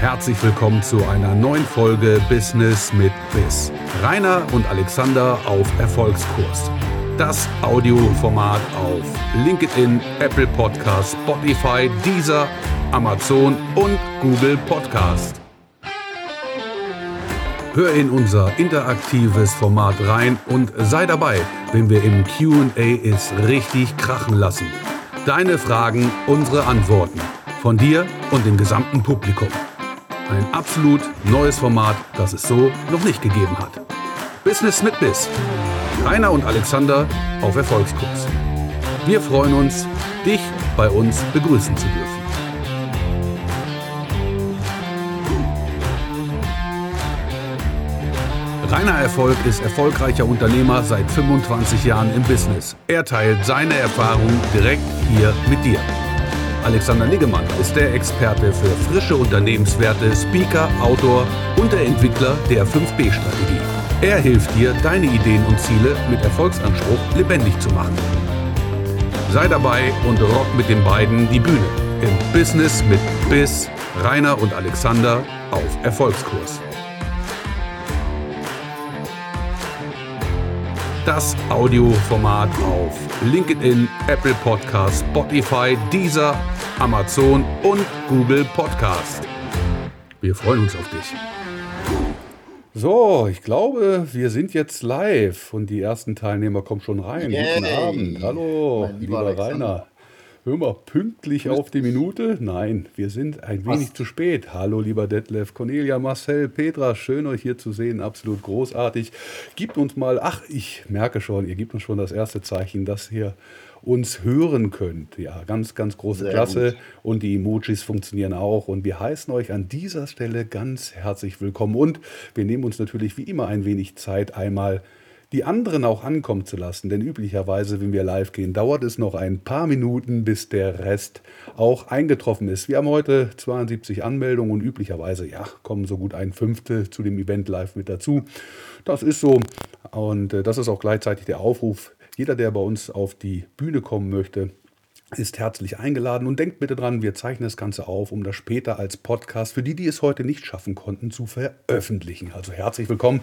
herzlich willkommen zu einer neuen Folge Business mit Biss. Rainer und Alexander auf Erfolgskurs. Das Audioformat auf LinkedIn, Apple Podcast, Spotify, Deezer, Amazon und Google Podcast. Hör in unser interaktives Format rein und sei dabei, wenn wir im QA es richtig krachen lassen. Deine Fragen, unsere Antworten. Von dir und dem gesamten Publikum. Ein absolut neues Format, das es so noch nicht gegeben hat. Business mit Biss. Rainer und Alexander auf Erfolgskurs. Wir freuen uns, dich bei uns begrüßen zu dürfen. Rainer Erfolg ist erfolgreicher Unternehmer seit 25 Jahren im Business. Er teilt seine Erfahrungen direkt hier mit dir. Alexander Niggemann ist der Experte für frische Unternehmenswerte, Speaker, Autor und der Entwickler der 5B-Strategie. Er hilft dir, deine Ideen und Ziele mit Erfolgsanspruch lebendig zu machen. Sei dabei und rock mit den beiden die Bühne im Business mit Biss, Rainer und Alexander auf Erfolgskurs. Das Audioformat auf LinkedIn, Apple Podcast, Spotify, Deezer, Amazon und Google Podcast. Wir freuen uns auf dich. So, ich glaube, wir sind jetzt live und die ersten Teilnehmer kommen schon rein. Yay. Guten Abend. Hallo, Mein lieber lieber. Rainer. Hör mal, pünktlich auf die Minute? Nein, wir sind ein wenig Fast. zu spät. Hallo, lieber Detlef, Cornelia, Marcel, Petra, schön euch hier zu sehen, absolut großartig. Gebt uns mal, ach, ich merke schon, ihr gebt uns schon das erste Zeichen, dass ihr uns hören könnt. Ja, ganz, ganz große Sehr Klasse. gut. Und die Emojis funktionieren auch. Und wir heißen euch an dieser Stelle ganz herzlich willkommen. Und wir nehmen uns natürlich wie immer ein wenig Zeit, einmal die anderen auch ankommen zu lassen. Denn üblicherweise, wenn wir live gehen, dauert es noch ein paar Minuten, bis der Rest auch eingetroffen ist. Wir haben heute 72 Anmeldungen und üblicherweise, ja, kommen so gut ein Fünftel zu dem Event live mit dazu. Das ist so. Und äh, das ist auch gleichzeitig der Aufruf. Jeder, der bei uns auf die Bühne kommen möchte, ist herzlich eingeladen und denkt bitte dran, wir zeichnen das Ganze auf, um das später als Podcast für die, die es heute nicht schaffen konnten, zu veröffentlichen. Also herzlich willkommen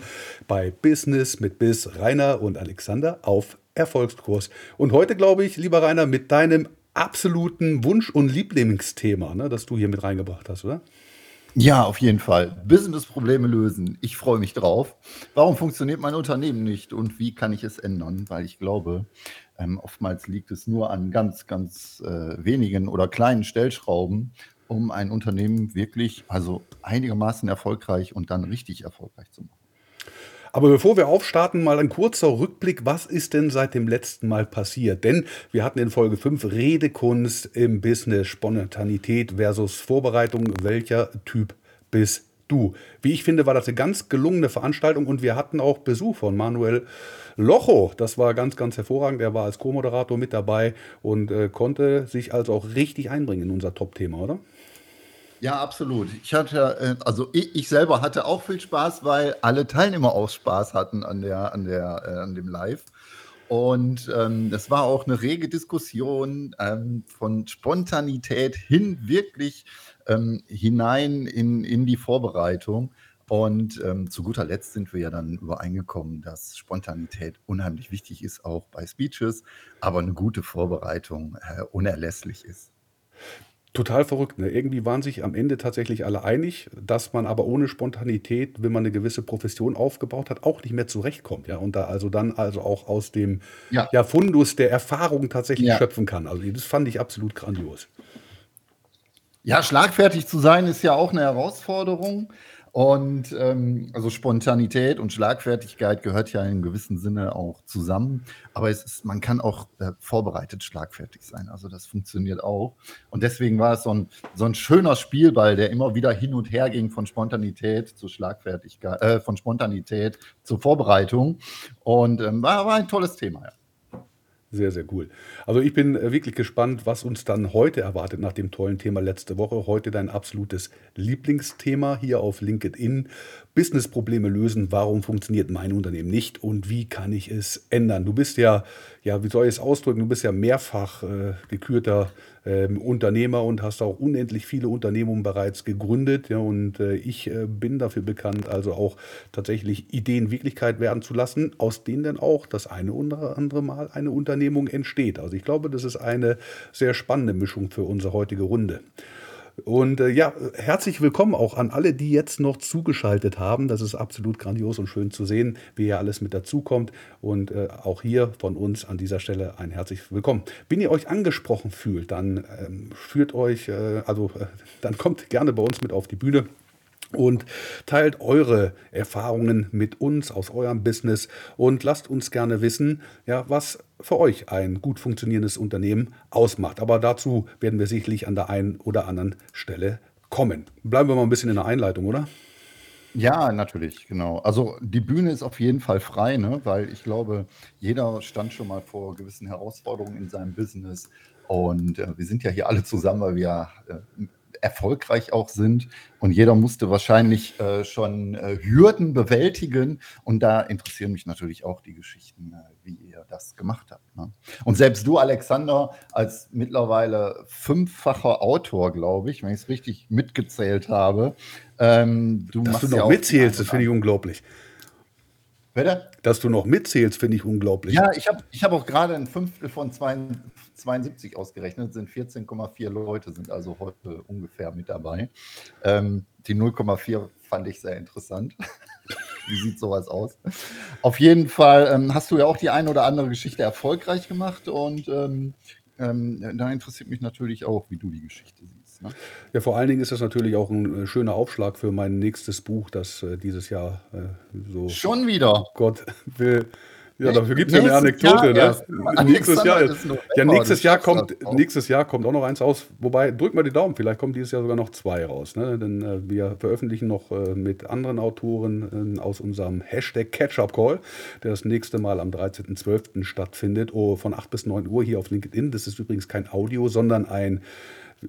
bei Business mit Biz, Rainer und Alexander auf Erfolgskurs. Und heute, glaube ich, lieber Rainer, mit deinem absoluten Wunsch- und Lieblingsthema, ne, das du hier mit reingebracht hast, oder? Ja, auf jeden Fall. Business-Probleme lösen. Ich freue mich drauf. Warum funktioniert mein Unternehmen nicht und wie kann ich es ändern? Weil ich glaube, ähm, oftmals liegt es nur an ganz, ganz äh, wenigen oder kleinen Stellschrauben, um ein Unternehmen wirklich, also einigermaßen erfolgreich und dann richtig erfolgreich zu machen. Aber bevor wir aufstarten, mal ein kurzer Rückblick. Was ist denn seit dem letzten Mal passiert? Denn wir hatten in Folge 5 Redekunst im Business, Spontanität versus Vorbereitung. Welcher Typ bist du? Wie ich finde, war das eine ganz gelungene Veranstaltung und wir hatten auch Besuch von Manuel Locho. Das war ganz, ganz hervorragend. Er war als Co-Moderator mit dabei und äh, konnte sich also auch richtig einbringen in unser Top-Thema, oder? Ja, absolut. Ich hatte, äh, also ich, ich selber hatte auch viel Spaß, weil alle Teilnehmer auch Spaß hatten an der, an der, äh, an dem Live. Und ähm, war auch eine rege Diskussion ähm, von Spontanität hin wirklich ähm, hinein in, in die Vorbereitung. Und ähm, zu guter Letzt sind wir ja dann übereingekommen, dass Spontanität unheimlich wichtig ist, auch bei Speeches, aber eine gute Vorbereitung äh, unerlässlich ist. Total verrückt. Ne? Irgendwie waren sich am Ende tatsächlich alle einig, dass man aber ohne Spontanität, wenn man eine gewisse Profession aufgebaut hat, auch nicht mehr zurechtkommt. Ja? Und da also dann also auch aus dem Ja. ja, Fundus der Erfahrung tatsächlich Ja. schöpfen kann. Also das fand ich absolut grandios. Ja, schlagfertig zu sein ist ja auch eine Herausforderung. Und ähm, also Spontanität und Schlagfertigkeit gehört ja in gewissem Sinne auch zusammen. Aber es ist, man kann auch äh, vorbereitet schlagfertig sein. Also das funktioniert auch. Und deswegen war es so ein, so ein schöner Spielball, der immer wieder hin und her ging von Spontanität zu Schlagfertigkeit, äh, von Spontanität zur Vorbereitung. Und ähm, war, war ein tolles Thema, ja. Sehr, sehr cool. Also ich bin äh, wirklich gespannt, was uns dann heute erwartet nach dem tollen Thema letzte Woche. Heute dein absolutes Lieblingsthema hier auf LinkedIn. Businessprobleme lösen. Warum funktioniert mein Unternehmen nicht und wie kann ich es ändern? Du bist ja ja, wie soll ich es ausdrücken? Du bist ja mehrfach äh, gekürter ähm, Unternehmer und hast auch unendlich viele Unternehmungen bereits gegründet. Ja, und äh, ich äh, bin dafür bekannt, also auch tatsächlich Ideen Wirklichkeit werden zu lassen, aus denen dann auch das eine oder andere Mal eine Unternehmung entsteht. Also ich glaube, das ist eine sehr spannende Mischung für unsere heutige Runde. Und äh, ja, herzlich willkommen auch an alle, die jetzt noch zugeschaltet haben. Das ist absolut grandios und schön zu sehen, wie hier alles mit dazukommt. Und äh, auch hier von uns an dieser Stelle ein herzlich willkommen. Wenn ihr euch angesprochen fühlt, dann ähm, führt euch, äh, also dann kommt gerne bei uns mit auf die Bühne und teilt eure Erfahrungen mit uns aus eurem Business und lasst uns gerne wissen, ja, was für euch ein gut funktionierendes Unternehmen ausmacht. Aber dazu werden wir sicherlich an der einen oder anderen Stelle kommen. Bleiben wir mal ein bisschen in der Einleitung, oder? Ja, natürlich, genau. Also die Bühne ist auf jeden Fall frei, ne? weil ich glaube, jeder stand schon mal vor gewissen Herausforderungen in seinem Business. Und äh, wir sind ja hier alle zusammen, weil wir äh, erfolgreich auch sind. Und jeder musste wahrscheinlich äh, schon äh, Hürden bewältigen. Und da interessieren mich natürlich auch die Geschichten, äh, wie ihr das gemacht habt. Ne? Und selbst du, Alexander, als mittlerweile fünffacher Autor, glaube ich, wenn ich es richtig mitgezählt habe, ähm, du Dass du noch ja mitzählst, das finde ich unglaublich. Bitte? Dass du noch mitzählst, finde ich unglaublich. Ja, ich habe ich hab auch gerade ein Fünftel von zwei, 72 ausgerechnet, sind 14,4 Leute, sind also heute ungefähr mit dabei. Ähm, die 0,4 fand ich sehr interessant. Wie sieht sowas aus? Auf jeden Fall ähm, hast du ja auch die eine oder andere Geschichte erfolgreich gemacht und ähm, ähm da interessiert mich natürlich auch, wie du die Geschichte siehst. Ne? Ja, vor allen Dingen ist das natürlich auch ein äh, schöner Aufschlag für mein nächstes Buch, das äh, dieses Jahr äh, so. Schon wieder. Gott will ja, dafür gibt es ja eine Anekdote. Jahr ne? Nächstes Jahr, ja, nächstes Jahr kommt, nächstes Jahr kommt auch noch eins aus. Wobei, drück mal die Daumen, vielleicht kommen dieses Jahr sogar noch zwei raus. Ne? Denn äh, wir veröffentlichen noch äh, mit anderen Autoren äh, aus unserem Hashtag Catch-up Call, der das nächste Mal am 13.12. stattfindet, oh, von 8 bis 9 Uhr hier auf LinkedIn. Das ist übrigens kein Audio, sondern ein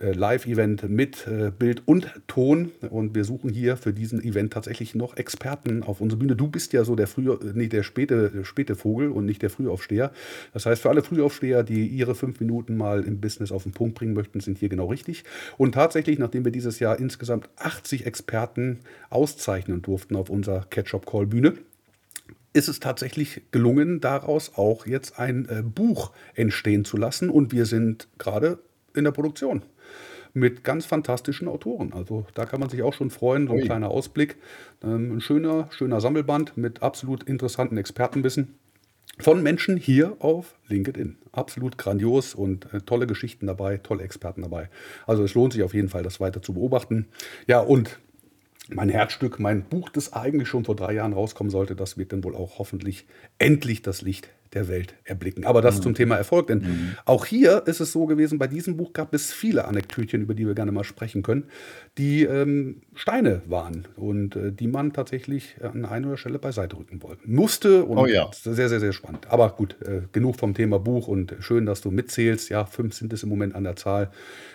Live-Event mit äh, Bild und Ton. Und wir suchen hier für diesen Event tatsächlich noch Experten auf unsere Bühne. Du bist ja so der frühe, äh, nee, der späte, späte Vogel und nicht der Frühaufsteher. Das heißt, für alle Frühaufsteher, die ihre fünf Minuten mal im Business auf den Punkt bringen möchten, sind hier genau richtig. Und tatsächlich, nachdem wir dieses Jahr insgesamt 80 Experten auszeichnen durften auf unserer Catch-up-Call-Bühne, ist es tatsächlich gelungen, daraus auch jetzt ein äh, Buch entstehen zu lassen. Und wir sind gerade in der Produktion mit ganz fantastischen Autoren. Also da kann man sich auch schon freuen, so ein Ui. kleiner Ausblick. Ähm, ein schöner, schöner Sammelband mit absolut interessanten Expertenwissen von Menschen hier auf LinkedIn. Absolut grandios und äh, tolle Geschichten dabei, tolle Experten dabei. Also es lohnt sich auf jeden Fall, das weiter zu beobachten. Ja, und mein Herzstück, mein Buch, das eigentlich schon vor drei Jahren rauskommen sollte, das wird dann wohl auch hoffentlich endlich das Licht der Welt erblicken. Aber das mhm. zum Thema Erfolg, denn mhm. auch hier ist es so gewesen, bei diesem Buch gab es viele Anekdötchen, über die wir gerne mal sprechen können, die ähm, Steine waren und äh, die man tatsächlich an einer oder Stelle beiseite rücken wollte. Musste und oh ja. sehr, sehr, sehr spannend. Aber gut, äh, genug vom Thema Buch und schön, dass du mitzählst. Ja, fünf sind es im Moment an der Zahl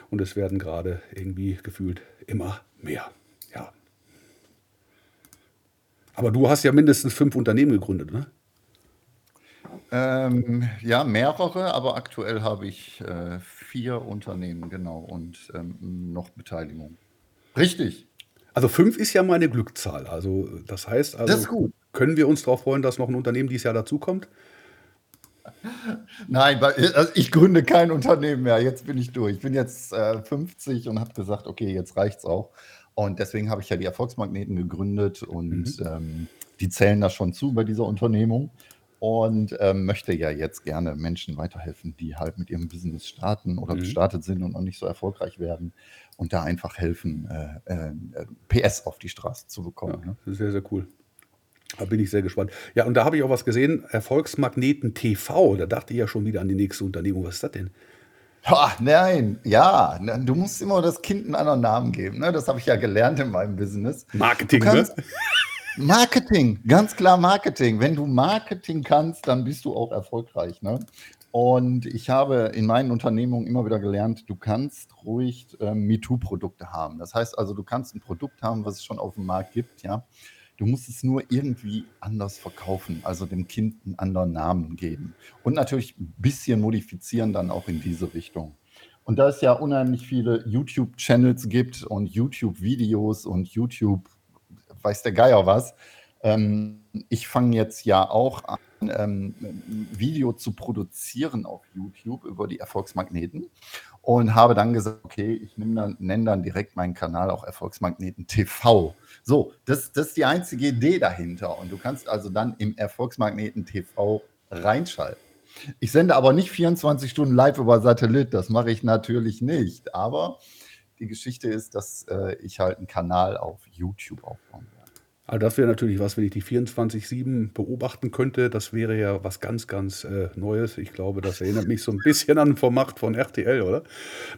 und es werden gerade irgendwie gefühlt immer mehr. Ja. Aber du hast ja mindestens fünf Unternehmen gegründet, ne? Ähm, ja, mehrere, aber aktuell habe ich äh, vier Unternehmen, genau, und ähm, noch Beteiligung. Richtig. Also fünf ist ja meine Glückzahl. Also das heißt, also das ist gut. können wir uns darauf freuen, dass noch ein Unternehmen dieses Jahr dazukommt? Nein, weil, also ich gründe kein Unternehmen mehr. Jetzt bin ich durch. Ich bin jetzt äh, 50 und habe gesagt, okay, jetzt reicht's auch. Und deswegen habe ich ja die Erfolgsmagneten gegründet und mhm. ähm, die zählen da schon zu bei dieser Unternehmung und ähm, möchte ja jetzt gerne Menschen weiterhelfen, die halt mit ihrem Business starten oder mhm. gestartet sind und noch nicht so erfolgreich werden und da einfach helfen, äh, äh, PS auf die Straße zu bekommen. Ja, ne? Sehr, sehr cool. Da bin ich sehr gespannt. Ja, und da habe ich auch was gesehen, Erfolgsmagneten TV. Da dachte ich ja schon wieder an die nächste Unternehmung. Was ist das denn? Ha, nein, ja, du musst immer das Kind einen anderen Namen geben. Ne? Das habe ich ja gelernt in meinem Business. Marketing, du kannst, ne? Marketing, ganz klar Marketing. Wenn du Marketing kannst, dann bist du auch erfolgreich. Ne? Und ich habe in meinen Unternehmungen immer wieder gelernt, du kannst ruhig ähm, MeToo-Produkte haben. Das heißt also, du kannst ein Produkt haben, was es schon auf dem Markt gibt, ja. Du musst es nur irgendwie anders verkaufen, also dem Kind einen anderen Namen geben. Und natürlich ein bisschen modifizieren dann auch in diese Richtung. Und da es ja unheimlich viele YouTube-Channels gibt und YouTube-Videos und YouTube, weiß der Geier was, ähm, ich fange jetzt ja auch an, ähm, ein Video zu produzieren auf YouTube über die Erfolgsmagneten und habe dann gesagt, okay, ich dann, nenne dann direkt meinen Kanal auch Erfolgsmagneten TV. So, das, das ist die einzige Idee dahinter. Und du kannst also dann im Erfolgsmagneten TV reinschalten. Ich sende aber nicht 24 Stunden live über Satellit, das mache ich natürlich nicht. Aber die Geschichte ist, dass äh, ich halt einen Kanal auf YouTube aufbauen werde. Also das wäre natürlich was, wenn ich die 24-7 beobachten könnte. Das wäre ja was ganz, ganz äh, Neues. Ich glaube, das erinnert mich so ein bisschen an Format von RTL, oder?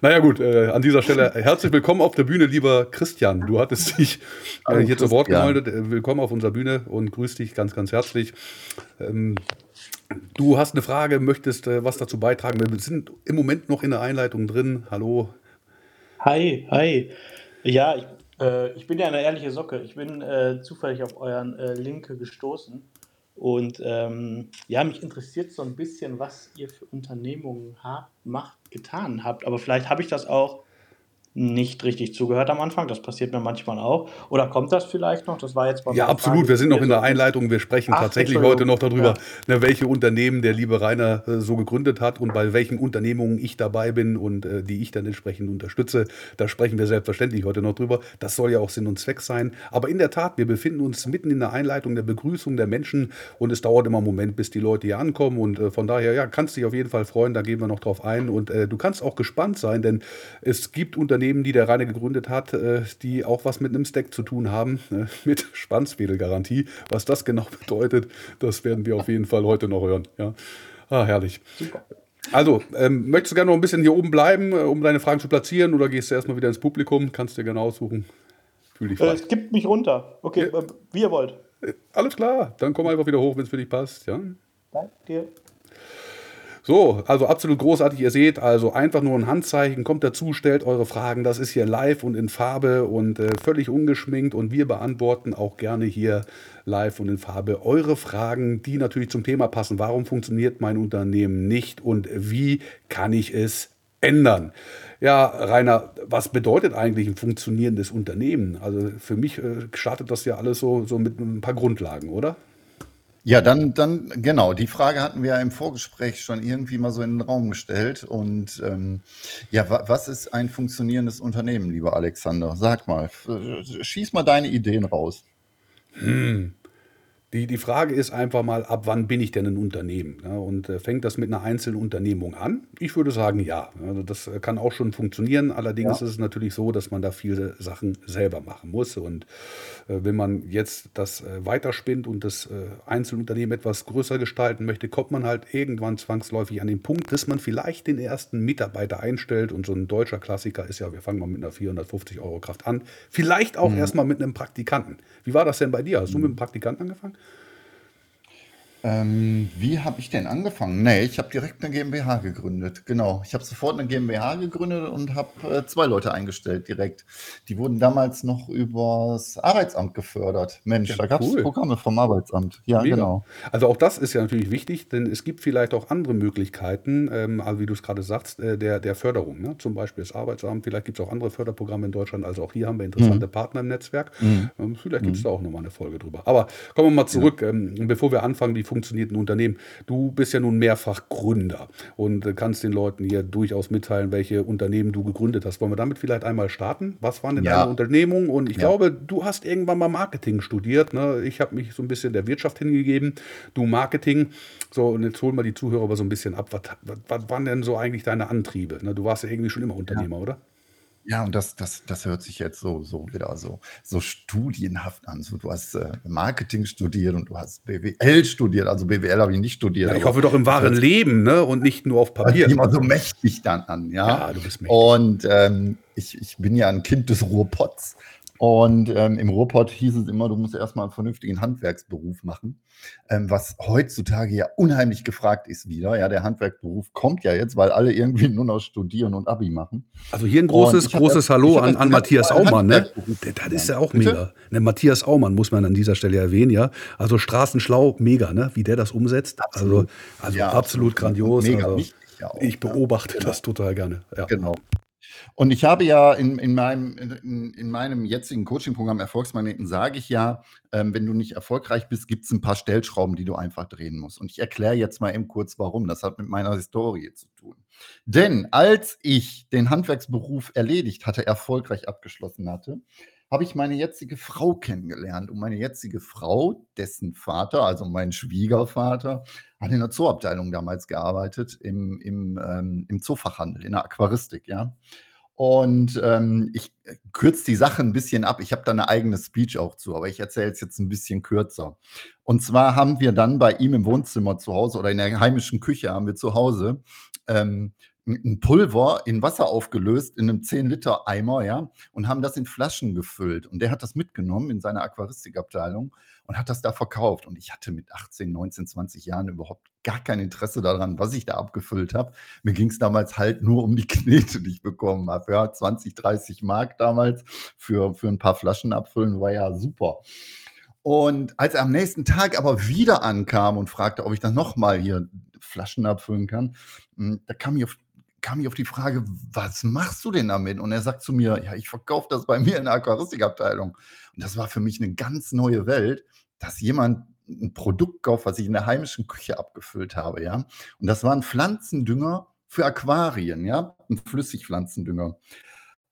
Naja gut, äh, an dieser Stelle herzlich willkommen auf der Bühne, lieber Christian. Du hattest dich äh, hier zu Wort gemeldet. Äh, willkommen auf unserer Bühne und grüß dich ganz, ganz herzlich. Ähm, du hast eine Frage, möchtest äh, was dazu beitragen. Wir sind im Moment noch in der Einleitung drin. Hallo. Hi, hi. Ja, ich äh, ich bin ja eine ehrliche Socke. Ich bin äh, zufällig auf euren äh, Link gestoßen. Und ähm, ja, mich interessiert so ein bisschen, was ihr für Unternehmungen habt, macht, getan habt. Aber vielleicht habe ich das auch nicht richtig zugehört am Anfang. Das passiert mir manchmal auch. Oder kommt das vielleicht noch? Das war jetzt Ja, absolut. Frage, wir sind noch in der Einleitung. Wir sprechen Ach, tatsächlich heute noch darüber, ja. ne, welche Unternehmen der liebe Rainer äh, so gegründet hat und bei welchen Unternehmungen ich dabei bin und äh, die ich dann entsprechend unterstütze. Da sprechen wir selbstverständlich heute noch drüber. Das soll ja auch Sinn und Zweck sein. Aber in der Tat, wir befinden uns mitten in der Einleitung der Begrüßung der Menschen und es dauert immer einen Moment, bis die Leute hier ankommen. Und äh, von daher, ja, kannst dich auf jeden Fall freuen. Da gehen wir noch drauf ein. Und äh, du kannst auch gespannt sein, denn es gibt Unternehmen, Unternehmen, die der Rainer gegründet hat, äh, die auch was mit einem Stack zu tun haben, äh, mit Spannswedelgarantie. Was das genau bedeutet, das werden wir auf jeden Fall heute noch hören. Ja. Ah, herrlich. Super. Also, ähm, möchtest du gerne noch ein bisschen hier oben bleiben, äh, um deine Fragen zu platzieren, oder gehst du erstmal wieder ins Publikum? Kannst du dir genau aussuchen. Fühl dich frei. Es gibt mich runter. Okay, ja. wie ihr wollt. Alles klar, dann komm einfach wieder hoch, wenn es für dich passt. Ja? Danke dir. So, also absolut großartig. Ihr seht, also einfach nur ein Handzeichen, kommt dazu, stellt eure Fragen. Das ist hier live und in Farbe und äh, völlig ungeschminkt. Und wir beantworten auch gerne hier live und in Farbe eure Fragen, die natürlich zum Thema passen. Warum funktioniert mein Unternehmen nicht und wie kann ich es ändern? Ja, Rainer, was bedeutet eigentlich ein funktionierendes Unternehmen? Also für mich äh, startet das ja alles so, so mit ein paar Grundlagen, oder? Ja, dann, dann, genau, die Frage hatten wir ja im Vorgespräch schon irgendwie mal so in den Raum gestellt. Und ähm, ja, wa was ist ein funktionierendes Unternehmen, lieber Alexander? Sag mal, schieß mal deine Ideen raus. Hm. Die, die Frage ist einfach mal, ab wann bin ich denn ein Unternehmen? Ja, und äh, fängt das mit einer einzelnen Unternehmung an? Ich würde sagen, ja. Also das äh, kann auch schon funktionieren. Allerdings ja. ist es natürlich so, dass man da viele Sachen selber machen muss. Und äh, wenn man jetzt das äh, weiterspinnt und das äh, Einzelunternehmen etwas größer gestalten möchte, kommt man halt irgendwann zwangsläufig an den Punkt, dass man vielleicht den ersten Mitarbeiter einstellt. Und so ein deutscher Klassiker ist ja, wir fangen mal mit einer 450 Euro Kraft an. Vielleicht auch mhm. erstmal mit einem Praktikanten. Wie war das denn bei dir? Hast du mit einem Praktikanten angefangen? Ähm, wie habe ich denn angefangen? Nee, ich habe direkt eine GmbH gegründet. Genau. Ich habe sofort eine GmbH gegründet und habe äh, zwei Leute eingestellt direkt. Die wurden damals noch übers Arbeitsamt gefördert. Mensch, Ja, da gab es cool. Programme vom Arbeitsamt. Ja, Mega. genau. Also auch das ist ja natürlich wichtig, denn es gibt vielleicht auch andere Möglichkeiten, ähm, also wie du es gerade sagst, äh, der, der Förderung. Ne? Zum Beispiel das Arbeitsamt, vielleicht gibt es auch andere Förderprogramme in Deutschland. Also auch hier haben wir interessante Mhm. Partner im Netzwerk. Mhm. Ähm, vielleicht gibt es mhm. da auch nochmal eine Folge drüber. Aber kommen wir mal zurück, ähm, bevor wir anfangen, wie funktionierten Unternehmen. Du bist ja nun mehrfach Gründer und kannst den Leuten hier durchaus mitteilen, welche Unternehmen du gegründet hast. Wollen wir damit vielleicht einmal starten? Was waren denn ja. deine Unternehmungen? Und ich ja. glaube, du hast irgendwann mal Marketing studiert. Ne? Ich habe mich so ein bisschen der Wirtschaft hingegeben. Du Marketing. So, und jetzt holen wir die Zuhörer aber so ein bisschen ab. Was, was, was waren denn so eigentlich deine Antriebe? Ne? Du warst ja irgendwie schon immer Unternehmer, ja. oder? Ja, und das das das hört sich jetzt so so wieder so so studienhaft an. So, du hast, äh, Marketing studiert und du hast BWL studiert. Also, BWL habe ich nicht studiert, Ja, ich hoffe doch im wahren Leben, ne, und nicht nur auf Papier. immer so mächtig dann an, ja? Ja, du bist mächtig. Und, ähm, ich ich bin ja ein Kind des Ruhrpots Und ähm, im Ruhrpott hieß es immer, du musst erstmal einen vernünftigen Handwerksberuf machen, ähm, was heutzutage ja unheimlich gefragt ist wieder. Ja, der Handwerksberuf kommt ja jetzt, weil alle irgendwie nur noch studieren und Abi machen. Also hier ein großes, großes hab, Hallo an, an Matthias Aumann. Ne? Das ist ja auch Bitte? mega. Ne, Matthias Aumann muss man an dieser Stelle erwähnen, ja. Also Straßenschlau, mega, ne? wie der das umsetzt. Absolut. Also, also ja, absolut, absolut grandios. Mega also, wichtig. Ja auch, ich beobachte ja. das total gerne. Ja. Genau. Und ich habe ja in, in, meinem, in, in meinem jetzigen Coaching-Programm Erfolgsmagneten sage ich ja, ähm, wenn du nicht erfolgreich bist, gibt es ein paar Stellschrauben, die du einfach drehen musst. Und ich erkläre jetzt mal eben kurz, warum. Das hat mit meiner Historie zu tun. Denn als ich den Handwerksberuf erledigt hatte, erfolgreich abgeschlossen hatte, habe ich meine jetzige Frau kennengelernt. Und meine jetzige Frau, dessen Vater, also mein Schwiegervater, hat in der Zoobabteilung damals gearbeitet, im, im, ähm, im Zoofachhandel, in der Aquaristik, ja. Und ähm, ich äh, kürze die Sache ein bisschen ab. Ich habe da eine eigene Speech auch zu, aber ich erzähle es jetzt ein bisschen kürzer. Und zwar haben wir dann bei ihm im Wohnzimmer zu Hause oder in der heimischen Küche haben wir zu Hause ähm, ein Pulver in Wasser aufgelöst, in einem 10-Liter-Eimer, ja, und haben das in Flaschen gefüllt. Und der hat das mitgenommen in seine Aquaristikabteilung und hat das da verkauft. Und ich hatte mit 18, 19, 20 Jahren überhaupt gar kein Interesse daran, was ich da abgefüllt habe. Mir ging es damals halt nur um die Knete, die ich bekommen habe. Ja, 20, 30 Mark damals für, für ein paar Flaschen abfüllen war ja super. Und als er am nächsten Tag aber wieder ankam und fragte, ob ich dann nochmal hier Flaschen abfüllen kann, hm, da kam auf kam ich auf die Frage, was machst du denn damit? Und er sagt zu mir, ja, ich verkaufe das bei mir in der Aquaristikabteilung. Und das war für mich eine ganz neue Welt, dass jemand ein Produkt kauft, was ich in der heimischen Küche abgefüllt habe, ja. Und das war ein Pflanzendünger für Aquarien, ja, ein Flüssigpflanzendünger.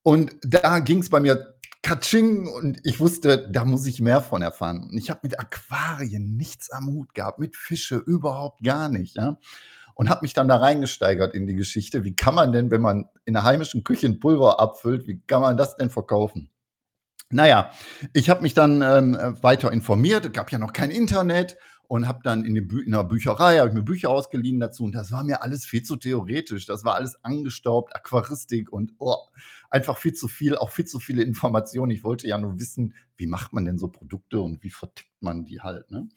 Und da ging es bei mir Katsching und ich wusste, da muss ich mehr von erfahren. Und ich habe mit Aquarien nichts am Hut gehabt, mit Fische überhaupt gar nicht, ja und habe mich dann da reingesteigert in die Geschichte. Wie kann man denn, wenn man in der heimischen Küche ein Pulver abfüllt, wie kann man das denn verkaufen? Naja, ich habe mich dann ähm, weiter informiert. Es gab ja noch kein Internet und habe dann in, Bü in der Bücherei, habe ich mir Bücher ausgeliehen dazu und das war mir alles viel zu theoretisch. Das war alles angestaubt, Aquaristik und oh, einfach viel zu viel, auch viel zu viele Informationen. Ich wollte ja nur wissen, wie macht man denn so Produkte und wie vertickt man die halt. Ne?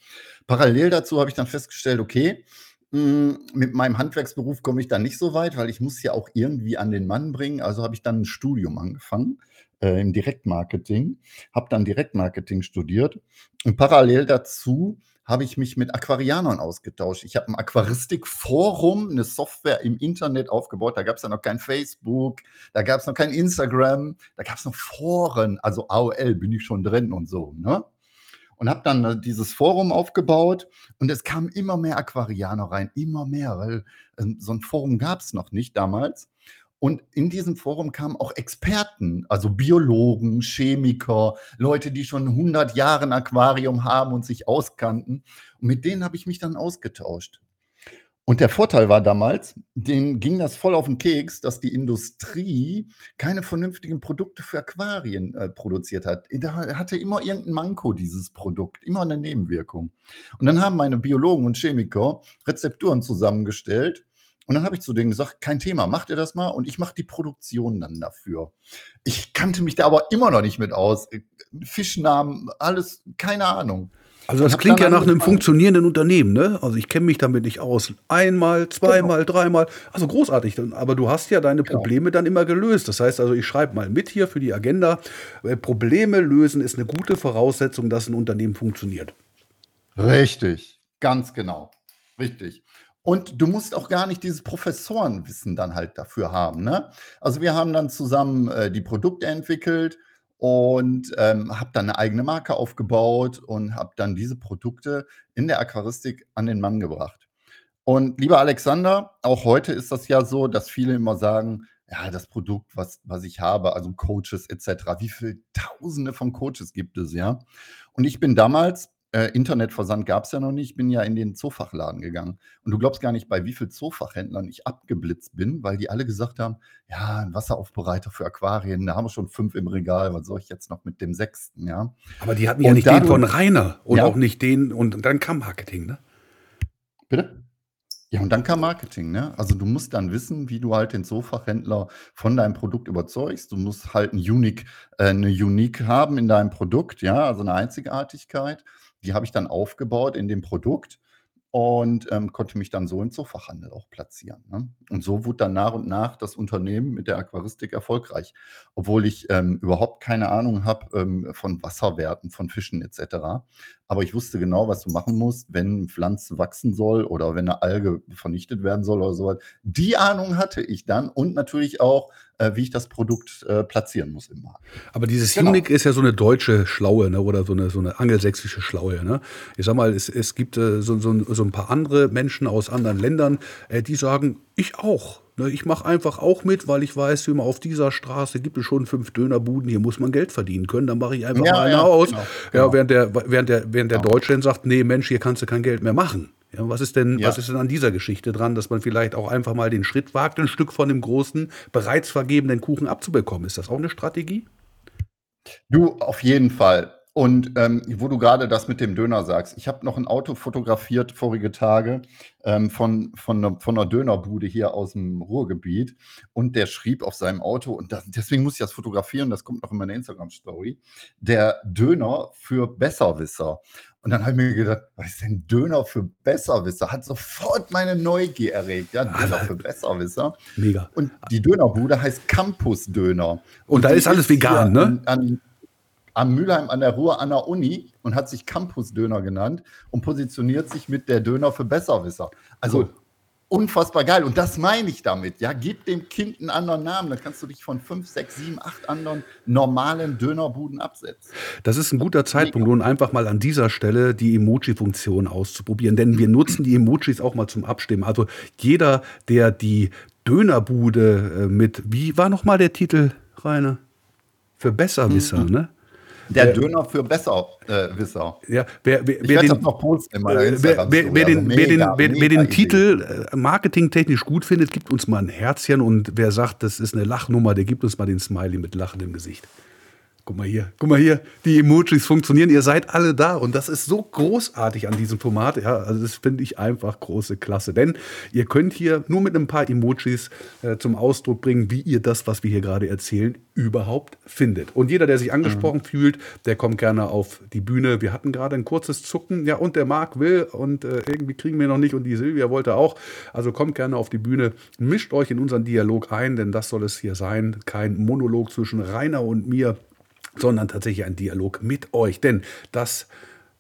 Parallel dazu habe ich dann festgestellt, okay, hm, mit meinem Handwerksberuf komme ich da nicht so weit, weil ich muss ja auch irgendwie an den Mann bringen. Also habe ich dann ein Studium angefangen äh, im Direktmarketing, habe dann Direktmarketing studiert und parallel dazu habe ich mich mit Aquarianern ausgetauscht. Ich habe ein Aquaristikforum, eine Software im Internet aufgebaut. Da gab es ja noch kein Facebook, da gab es noch kein Instagram, da gab es noch Foren, also AOL bin ich schon drin und so. Ne? Und habe dann äh, dieses Forum aufgebaut und es kamen immer mehr Aquarianer rein, immer mehr, weil äh, so ein Forum gab es noch nicht damals. Und in diesem Forum kamen auch Experten, also Biologen, Chemiker, Leute, die schon 100 Jahre ein Aquarium haben und sich auskannten. Und mit denen habe ich mich dann ausgetauscht. Und der Vorteil war damals, denen ging das voll auf den Keks, dass die Industrie keine vernünftigen Produkte für Aquarien äh, produziert hat. Da hatte immer irgendein Manko, dieses Produkt, immer eine Nebenwirkung. Und dann haben meine Biologen und Chemiker Rezepturen zusammengestellt. Und dann habe ich zu denen gesagt, kein Thema, macht ihr das mal und ich mache die Produktion dann dafür. Ich kannte mich da aber immer noch nicht mit aus. Fischnamen, alles, keine Ahnung. Also das klingt ja nach einem funktionierenden Unternehmen, ne? Also ich kenne mich damit nicht aus. Einmal, zweimal, genau. dreimal. Also großartig. Aber du hast ja deine genau. Probleme genau. dann immer gelöst. Das heißt also, ich schreibe mal mit hier für die Agenda. Äh, Probleme lösen ist eine gute Voraussetzung, dass ein Unternehmen funktioniert. Richtig, ganz genau. Richtig. Und du musst auch gar nicht dieses Professorenwissen dann halt dafür haben. Ne? Also wir haben dann zusammen äh, die Produkte entwickelt und ähm, habe dann eine eigene Marke aufgebaut und habe dann diese Produkte in der Aquaristik an den Mann gebracht. Und lieber Alexander, auch heute ist das ja so, dass viele immer sagen, ja, das Produkt, was, was ich habe, also Coaches etc., wie viele Tausende von Coaches gibt es, ja? Und ich bin damals äh, Internetversand gab es ja noch nicht. Ich bin ja in den Zoofachladen gegangen. Und du glaubst gar nicht, bei wie vielen Zoofachhändlern ich abgeblitzt bin, weil die alle gesagt haben, ja, ein Wasseraufbereiter für Aquarien, da haben wir schon fünf im Regal, was soll ich jetzt noch mit dem sechsten, ja? Aber die hatten ja und nicht den von Rainer und ja. auch nicht den, und dann kam Marketing, ne? Bitte? Ja, und dann kam Marketing, ne? Also, du musst dann wissen, wie du halt den Zoofachhändler von deinem Produkt überzeugst. Du musst halt 'n Unique äh, 'ne Unique haben in deinem Produkt, ja, also 'ne Einzigartigkeit. Die habe ich dann aufgebaut in dem Produkt und, ähm, konnte mich dann so im Zoofachhandel auch platzieren, ne? Und so wurde dann nach und nach das Unternehmen mit der Aquaristik erfolgreich, obwohl ich, ähm, überhaupt keine Ahnung habe, ähm, von Wasserwerten von Fischen et cetera. Aber ich wusste genau, was du machen musst, wenn Pflanze wachsen soll oder wenn 'ne Alge vernichtet werden soll oder so was. Die Ahnung hatte ich dann und natürlich auch, wie ich das Produkt, äh, platzieren muss im Markt. Aber dieses Genau. Unique ist ja so 'ne deutsche Schlaue, ne, oder so 'ne so 'ne angelsächsische Schlaue, ne? Ich sage mal, es es gibt, äh, so so so 'n paar andere Menschen aus anderen Ländern, äh, die sagen: „Ich auch, ne? Ich mache einfach auch mit, weil ich weiß, immer auf dieser Straße gibt es schon 5 Dönerbuden, hier muss man Geld verdienen können, dann mache ich einfach Ja, mal eine ja, aus.“ genau, Ja, genau. während der während der während der Genau. Deutsche dann sagt: „Ne, Mensch, hier kannst du kein Geld mehr machen.“ Ja, was ist denn Ja. was ist denn an dieser Geschichte dran, dass man vielleicht auch einfach mal den Schritt wagt, 'n Stück von dem großen, bereits vergebenen Kuchen abzubekommen? Ist das auch 'ne Strategie? Du, auf jeden Fall. Und, ähm, wo du grade das mit dem Döner sagst, ich habe noch 'n Auto fotografiert vorige Tage, ähm, von von 'ner von 'ner Dönerbude hier aus'm Ruhrgebiet und der schrieb auf seinem Auto und da deswegen musste ich das fotografieren, das kommt noch in meine Instagram-Story, der Döner für Besserwisser. Und dann habe ich mir gedacht: „Was ist denn Döner für Besserwisser?“ Hat sofort meine Neugier erregt, ja, Döner für Besserwisser. Mega. Und die Dönerbude heißt Campus Döner. Und da die ist alles vegan, ne? an an am Mülheim an der Ruhr an der Uni und hat sich Campus Döner genannt und positioniert sich mit der Döner für Besserwisser. Also, Cool. Unfassbar geil. Und das meine ich damit, ja. Gib dem Kind 'n anderen Namen, dann kannst du dich von 5, 6, 7, 8 anderen normalen Dönerbuden absetzen. Das ist 'n guter Zeitpunkt, um einfach mal an dieser Stelle die Emoji-Funktion auszuprobieren, denn wir nutzen die Emojis auch mal zum Abstimmen. Also, jeder, der die Dönerbude, äh, mit wie war noch mal der Titel, Rainer? Für Besserwisser, Mhm. ne? Der Döner für Besser äh. Ja, wer wer Ich wer werde das den noch posten in meiner äh, wer wer Also den wer den mega, wer wer mega den Idee. Titel, äh, marketingtechnisch gut findet, gibt uns mal 'n Herzchen und wer sagt, das ist 'ne Lachnummer, der gibt uns mal den Smiley mit lachendem Gesicht. Guck mal hier, guck mal hier, die Emojis funktionieren, ihr seid alle da und das ist so großartig an diesem Format, ja, also das finde ich einfach große Klasse, denn ihr könnt hier nur mit 'n paar Emojis, äh, zum Ausdruck bringen, wie ihr das, was wir hier grade erzählen, überhaupt findet. Und jeder, der sich angesprochen Mhm. fühlt, der kommt gerne auf die Bühne. Wir hatten grade 'n kurzes Zucken, ja, und der Marc will und, äh, irgendwie kriegen wir noch nicht und die Silvia wollte auch. Also, kommt gerne auf die Bühne, mischt euch in unseren Dialog ein, denn das soll es hier sein. Kein Monolog zwischen Rainer und mir, sondern tatsächlich ein Dialog mit euch, denn das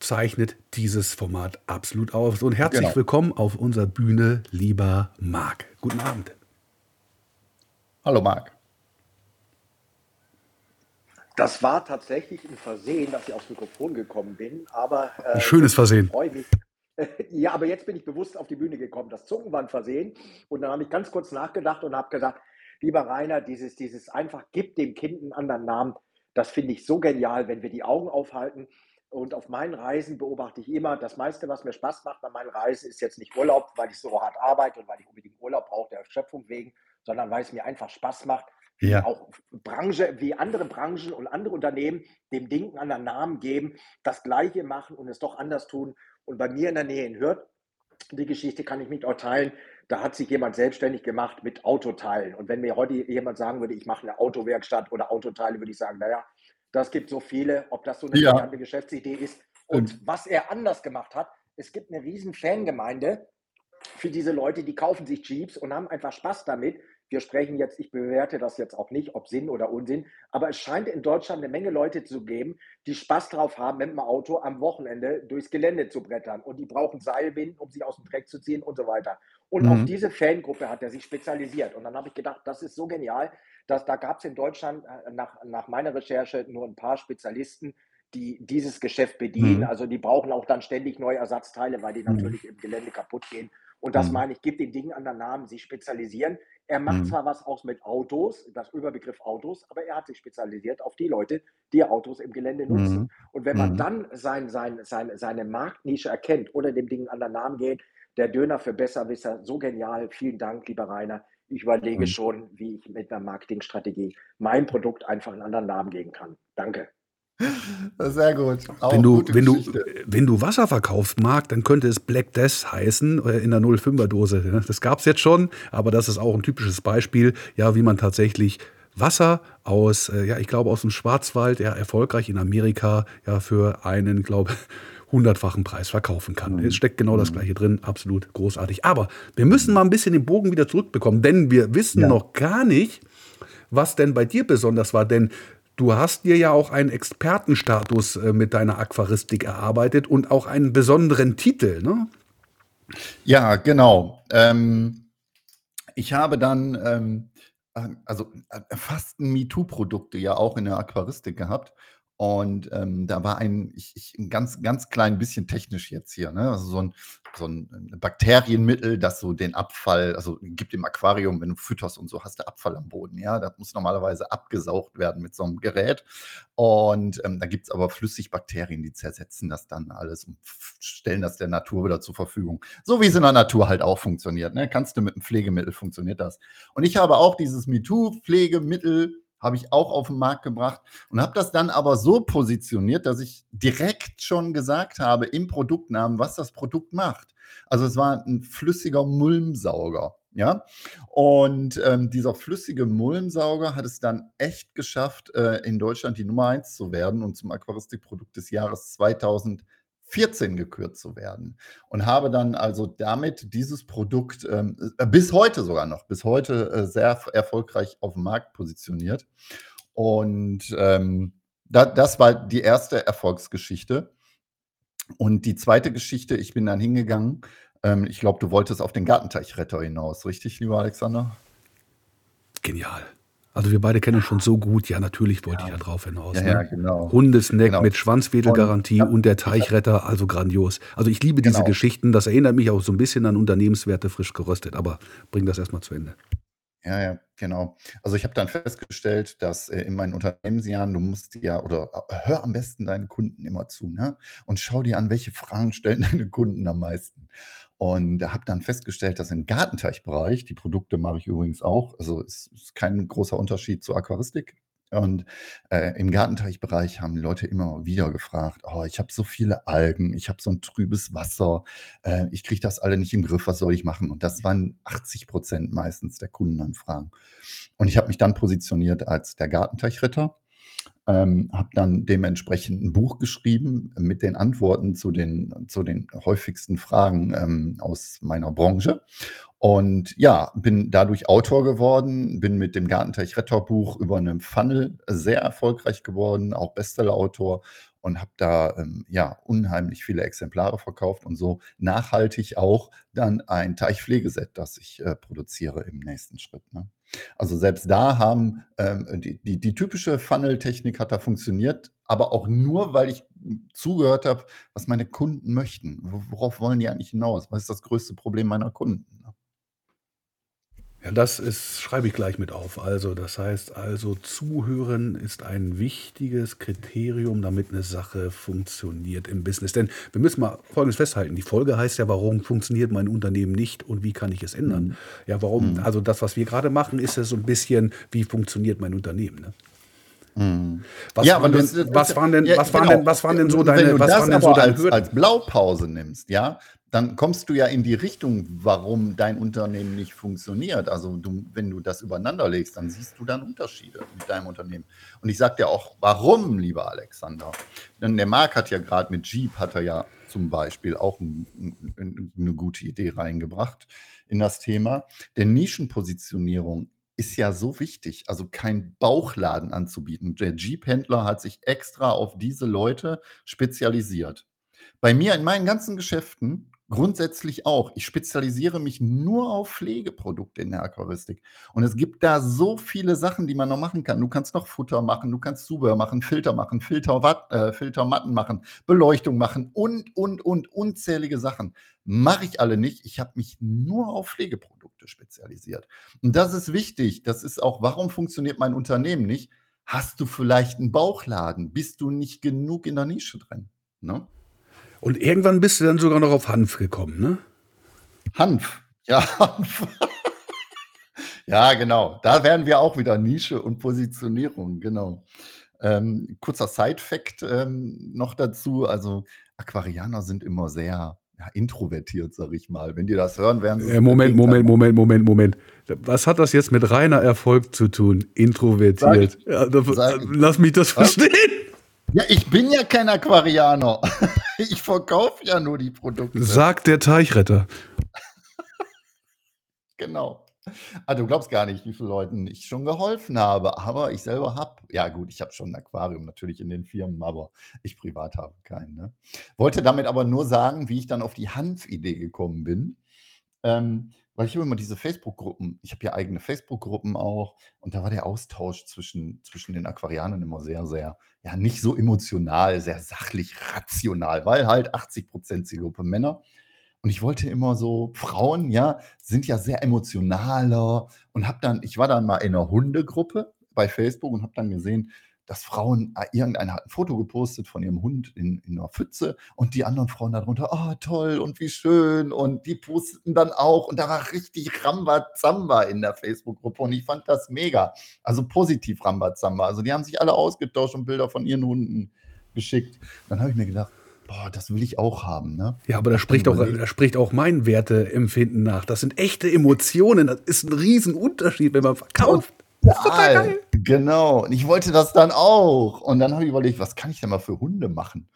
zeichnet dieses Format absolut aus. Und herzlich Genau. willkommen auf unserer Bühne, lieber Marc. Guten Abend. Hallo Marc. Das war tatsächlich 'n Versehen, dass ich aufs Mikrofon gekommen bin, aber, äh, schönes Versehen. ich freue mich. Ja, aber jetzt bin ich bewusst auf die Bühne gekommen. Das Zucken war 'n Versehen und dann habe ich ganz kurz nachgedacht und habe gesagt: „Lieber Rainer, dieses dieses einfach gib dem Kind 'n anderen Namen, das finde ich so genial, wenn wir die Augen aufhalten.“ Und auf meinen Reisen beobachte ich immer, das meiste, was mir Spaß macht bei meinen Reisen, ist jetzt nicht Urlaub, weil ich so hart arbeite und weil ich unbedingt Urlaub brauche der Erschöpfung wegen, sondern weil es mir einfach Spaß macht, wie Ja. auch Branche wie andere Branchen und andere Unternehmen dem Ding 'n anderen Namen geben, das Gleiche machen und es doch anders tun. Und bei mir in der Nähe in Hürth, die Geschichte kann ich mit euch teilen, da hat sich jemand selbstständig gemacht mit Autoteilen. Und wenn mir heute jemand sagen würde, ich mache 'ne Autowerkstatt oder Autoteile, würde ich sagen: „Na ja, das gibt so viele, ob das so 'ne Ja. Geschäftsidee ist.“ Und Stimmt. was er anders gemacht hat, es gibt 'ne riesen Fangemeinde für diese Leute, die kaufen sich Jeeps und haben einfach Spaß damit. Wir sprechen jetzt ich bewerte das jetzt auch nicht, ob Sinn oder Unsinn, aber es scheint in Deutschland 'ne Menge Leute zu geben, die Spaß drauf haben, mit'm Auto am Wochenende durchs Gelände zu brettern. Und die brauchen Seilwinden, um sich aus'm Dreck zu ziehen und so weiter. Und auf Mhm. diese Fangruppe hat er sich spezialisiert. Und dann habe ich gedacht, das ist so genial, dass da gab's in Deutschland, äh, nach nach meiner Recherche nur 'n paar Spezialisten, die dieses Geschäft bedienen. Mhm. Also, die brauchen auch dann ständig neue Ersatzteile, weil die Mhm. natürlich im Gelände kaputtgehen. Und das Mhm. meine ich, gib den Dingen anderen Namen, sie spezialisieren. Er macht Mhm. zwar was aus mit Autos, das Überbegriff Autos, aber er hat sich spezialisiert auf die Leute, die Autos im Gelände nutzen. Mhm. Und wenn man Mhm. dann sein sein sein seine Marktnische erkennt oder dem Ding 'n anderen Namen geht, der Döner für Besserwisser, so genial. Vielen Dank, lieber Rainer. Ich überlege Mhm. schon, wie ich mit 'ner Marketingstrategie meinem Produkt einfach 'n anderen Namen geben kann. Danke. Sehr gut. Auch wenn du, wenn, du, wenn du Wasser verkaufst, Marc, dann könnte es Black Death heißen äh, in der 05er Dose. Das gab es jetzt schon, aber das ist auch ein typisches Beispiel, ja, wie man tatsächlich Wasser aus, äh, ja, ich glaube aus dem Schwarzwald, ja, erfolgreich in Amerika, ja, für einen, glaube hundertfachen Preis verkaufen kann. Mhm. Es steckt genau das mhm. Gleiche drin, absolut großartig. Aber wir müssen mal ein bisschen den Bogen wieder zurückbekommen, denn wir wissen ja. noch gar nicht, was denn bei dir besonders war, denn Du hast dir ja auch einen Expertenstatus äh, mit deiner Aquaristik erarbeitet und auch einen besonderen Titel, ne? Ja, genau. Ähm, ich habe dann ähm, äh, also äh, fast MeToo-Produkte ja auch in der Aquaristik gehabt und, ähm, da war ein ich ich 'n ganz ganz klein bisschen technisch jetzt hier, ne? Also, so ein so 'n Bakterienmittel, das so den Abfall also, gibt im Aquarium, wenn du fütterst und so, hast du Abfall am Boden, ja? Das muss normalerweise abgesaugt werden mit so einem Gerät. Und, ähm, da es aber Flüssigbakterien, die zersetzen das dann alles und stellen das der Natur wieder zur Verfügung. So wie es in der Natur halt auch funktioniert, ne? Kannst du mit 'nem Pflegemittel funktioniert das. Und ich habe auch dieses MeToo-Pflegemittel habe ich auch auf den Markt gebracht und habe das dann aber so positioniert, dass ich direkt schon gesagt habe im Produktnamen, was das Produkt macht. Also es war ein flüssiger Mulmsauger. Ja, und ähm, dieser flüssige Mulmsauger hat es dann echt geschafft, äh, in Deutschland die Nummer eins zu werden und zum Aquaristikprodukt des Jahres 2000 14 gekürt zu werden und habe dann also damit dieses Produkt ähm, äh, bis heute sogar noch, bis heute äh, sehr erfolgreich auf dem Markt positioniert. Und ähm, da, das war die erste Erfolgsgeschichte. Und die zweite Geschichte, ich bin dann hingegangen, ähm, ich glaube, du wolltest auf den Gartenteichretter hinaus, richtig, lieber Alexander? Genial. Also wir beide kennen uns schon so gut. Ja, natürlich wollte ja. ich da drauf hinaus. Ja, ne? ja genau. Hundesneck genau. mit Schwanzwedelgarantie und, und, der Teichretter, also grandios. Also ich liebe diese genau. Geschichten. Das erinnert mich auch so ein bisschen an Unternehmenswerte frisch geröstet. Aber bring das erstmal zu Ende. Ja, ja, genau. Also ich habe dann festgestellt, dass äh, in meinen Unternehmensjahren, du musst ja oder äh, hör am besten deinen Kunden immer zu, ne? Und schau dir an, welche Fragen stellen deine Kunden am meisten. Und habe dann festgestellt, dass im Gartenteichbereich, die Produkte mache ich übrigens auch, also es ist kein großer Unterschied zur Aquaristik. Und äh, im Gartenteichbereich haben Leute immer wieder gefragt, oh, ich habe so viele Algen, ich habe so ein trübes Wasser, äh, ich kriege das alle nicht im Griff, was soll ich machen? Und das waren 80 Prozent meistens der Kundenanfragen. Und ich habe mich dann positioniert als der Gartenteichritter ähm, habe dann dementsprechend ein Buch geschrieben mit den Antworten zu den, zu den häufigsten Fragen ähm, aus meiner Branche. Und ja, bin dadurch Autor geworden, bin mit dem Gartenteich-Retter-Buch über einen Funnel sehr erfolgreich geworden, auch Bestseller-Autor und habe da ähm, ja unheimlich viele Exemplare verkauft und so nachhaltig auch dann ein Teichpflegeset, das ich äh, produziere im nächsten Schritt. Ne? Also selbst da haben ähm, die, die, die typische Funnel-Technik hat da funktioniert, aber auch nur, weil ich zugehört habe, was meine Kunden möchten. Worauf wollen die eigentlich hinaus? Was ist das größte Problem meiner Kunden? Ja, das ist, schreibe ich gleich mit auf. Also, das heißt also, zuhören ist ein wichtiges Kriterium, damit eine Sache funktioniert im Business. Denn wir müssen mal Folgendes festhalten. Die Folge heißt ja, warum funktioniert mein Unternehmen nicht und wie kann ich es ändern? Mhm. Ja, warum? Mhm. Also, das, was wir gerade machen, ist ja so ein bisschen, wie funktioniert mein Unternehmen? Ne? Mhm. Was, ja, waren denn, was waren denn, was waren denn, genau. was waren denn so deine, Wenn du was das waren denn so deine als, als Blaupause nimmst, ja, dann kommst du ja in die Richtung, warum dein Unternehmen nicht funktioniert. Also du, wenn du das übereinander legst, dann siehst du dann Unterschiede mit deinem Unternehmen. Und ich sage dir auch, warum, lieber Alexander. Denn der Marc hat ja gerade mit Jeep, hat er ja zum Beispiel auch ein, ein, eine gute Idee reingebracht in das Thema. Denn Nischenpositionierung ist ja so wichtig, also kein Bauchladen anzubieten. Der Jeep-Händler hat sich extra auf diese Leute spezialisiert. Bei mir in meinen ganzen Geschäften Grundsätzlich auch. Ich spezialisiere mich nur auf Pflegeprodukte in der Aquaristik. Und es gibt da so viele Sachen, die man noch machen kann. Du kannst noch Futter machen, du kannst Zubehör machen, Filter machen, Filterwatt, äh, Filtermatten machen, Beleuchtung machen und, und, und unzählige Sachen. Mache ich alle nicht. Ich habe mich nur auf Pflegeprodukte spezialisiert. Und das ist wichtig. Das ist auch, warum funktioniert mein Unternehmen nicht? Hast du vielleicht einen Bauchladen? Bist du nicht genug in der Nische drin? Ne? Und irgendwann bist du dann sogar noch auf Hanf gekommen, ne? Hanf, ja, Hanf. Ja, genau. Da wären wir auch wieder Nische und Positionierung, genau. Ähm, kurzer Side-Fact ähm, noch dazu. Also Aquarianer sind immer sehr ja, introvertiert, sag ich mal. Wenn die das hören, werden sie. Äh, Moment, Moment, Moment, Moment, Moment. Was hat das jetzt mit reiner Erfolg zu tun? Introvertiert. Sag, ja, da, sag, lass mich das verstehen. Ja, ich bin ja kein Aquarianer. Ich verkaufe ja nur die Produkte. Sagt der Teichretter. Genau. Ah, du glaubst gar nicht, wie vielen Leuten ich schon geholfen habe. Aber ich selber habe, ja gut, ich habe schon ein Aquarium natürlich in den Firmen, aber ich privat habe keinen. Ne? Wollte damit aber nur sagen, wie ich dann auf die Hanfidee gekommen bin. Ähm, weil ich habe immer diese Facebook-Gruppen, ich habe ja eigene Facebook-Gruppen auch, und da war der Austausch zwischen, zwischen den Aquarianern immer sehr, sehr, ja, nicht so emotional, sehr sachlich, rational, weil halt 80 Prozent Zielgruppe Männer. Und ich wollte immer so, Frauen, ja, sind ja sehr emotionaler und habe dann, ich war dann mal in einer Hundegruppe bei Facebook und habe dann gesehen, dass Frauen, äh, irgendeiner hat ein Foto gepostet von ihrem Hund in, in einer Pfütze und die anderen Frauen darunter, oh toll und wie schön und die posteten dann auch und da war richtig Rambazamba in der Facebook-Gruppe und ich fand das mega. Also positiv Rambazamba. Also die haben sich alle ausgetauscht und Bilder von ihren Hunden geschickt. Dann habe ich mir gedacht, boah, das will ich auch haben. Ne? Ja, aber da spricht, auch, da spricht auch mein Werteempfinden nach. Das sind echte Emotionen. Das ist ein Riesenunterschied, wenn man verkauft. Total. Genau. Und ich wollte das dann auch. Und dann habe ich überlegt, was kann ich denn mal für Hunde machen?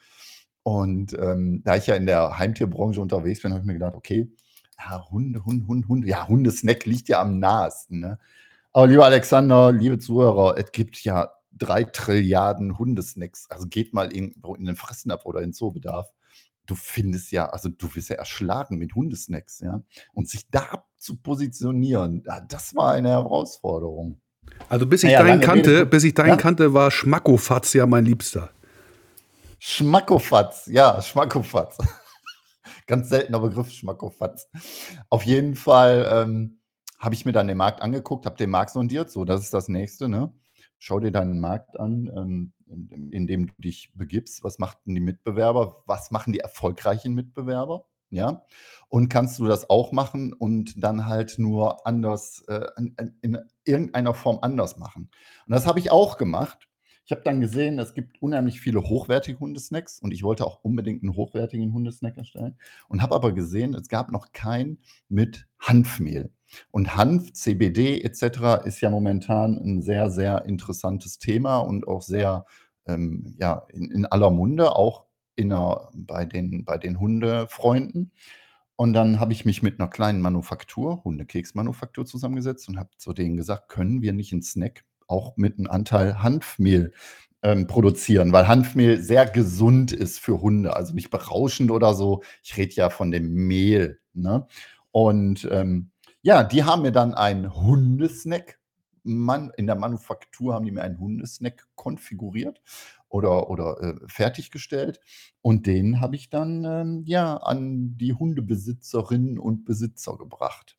Und ähm, da ich ja in der Heimtierbranche unterwegs bin, habe ich mir gedacht, okay, ja, Hunde, Hunde, Hunde, Hunde. Ja, Hundesnack liegt ja am nahesten. Ne? Aber lieber Alexander, liebe Zuhörer, es gibt ja drei Trilliarden Hundesnacks. Also geht mal irgendwo in den Fressnapf oder in den Zoobedarf. Du findest ja, also du wirst ja erschlagen mit Hundesnacks, ja. Und sich da zu positionieren, das war eine Herausforderung. Also bis ich Naja, deinen kannte, Rede- bis ich deinen Ja? kannte, war Schmackofatz ja mein Liebster. Schmackofatz, ja, Schmackofatz. Ganz seltener Begriff, Schmackofatz. Auf jeden Fall ähm, habe ich mir dann den Markt angeguckt, habe den Markt sondiert, so, das ist das Nächste, ne? Schau dir deinen Markt an, ähm, in, in dem du dich begibst. Was machten die Mitbewerber? Was machen die erfolgreichen Mitbewerber? Ja, und kannst du das auch machen und dann halt nur anders, äh, in, in irgendeiner Form anders machen. Und das habe ich auch gemacht. Ich habe dann gesehen, es gibt unheimlich viele hochwertige Hundesnacks und ich wollte auch unbedingt einen hochwertigen Hundesnack erstellen und habe aber gesehen, es gab noch keinen mit Hanfmehl. Und Hanf, CBD etc. ist ja momentan ein sehr, sehr interessantes Thema und auch sehr ähm, ja, in, in aller Munde, auch in bei, den, bei den Hundefreunden. Und dann habe ich mich mit einer kleinen Manufaktur, Hundekeksmanufaktur, zusammengesetzt und habe zu denen gesagt, können wir nicht einen Snack auch mit einem Anteil Hanfmehl ähm, produzieren, weil Hanfmehl sehr gesund ist für Hunde, also nicht berauschend oder so. Ich rede ja von dem Mehl. Ne? Und ähm, ja, die haben mir dann einen Hundesnack, man, in der Manufaktur haben die mir einen Hundesnack konfiguriert oder, oder äh, fertiggestellt. Und den habe ich dann ähm, ja an die Hundebesitzerinnen und Besitzer gebracht.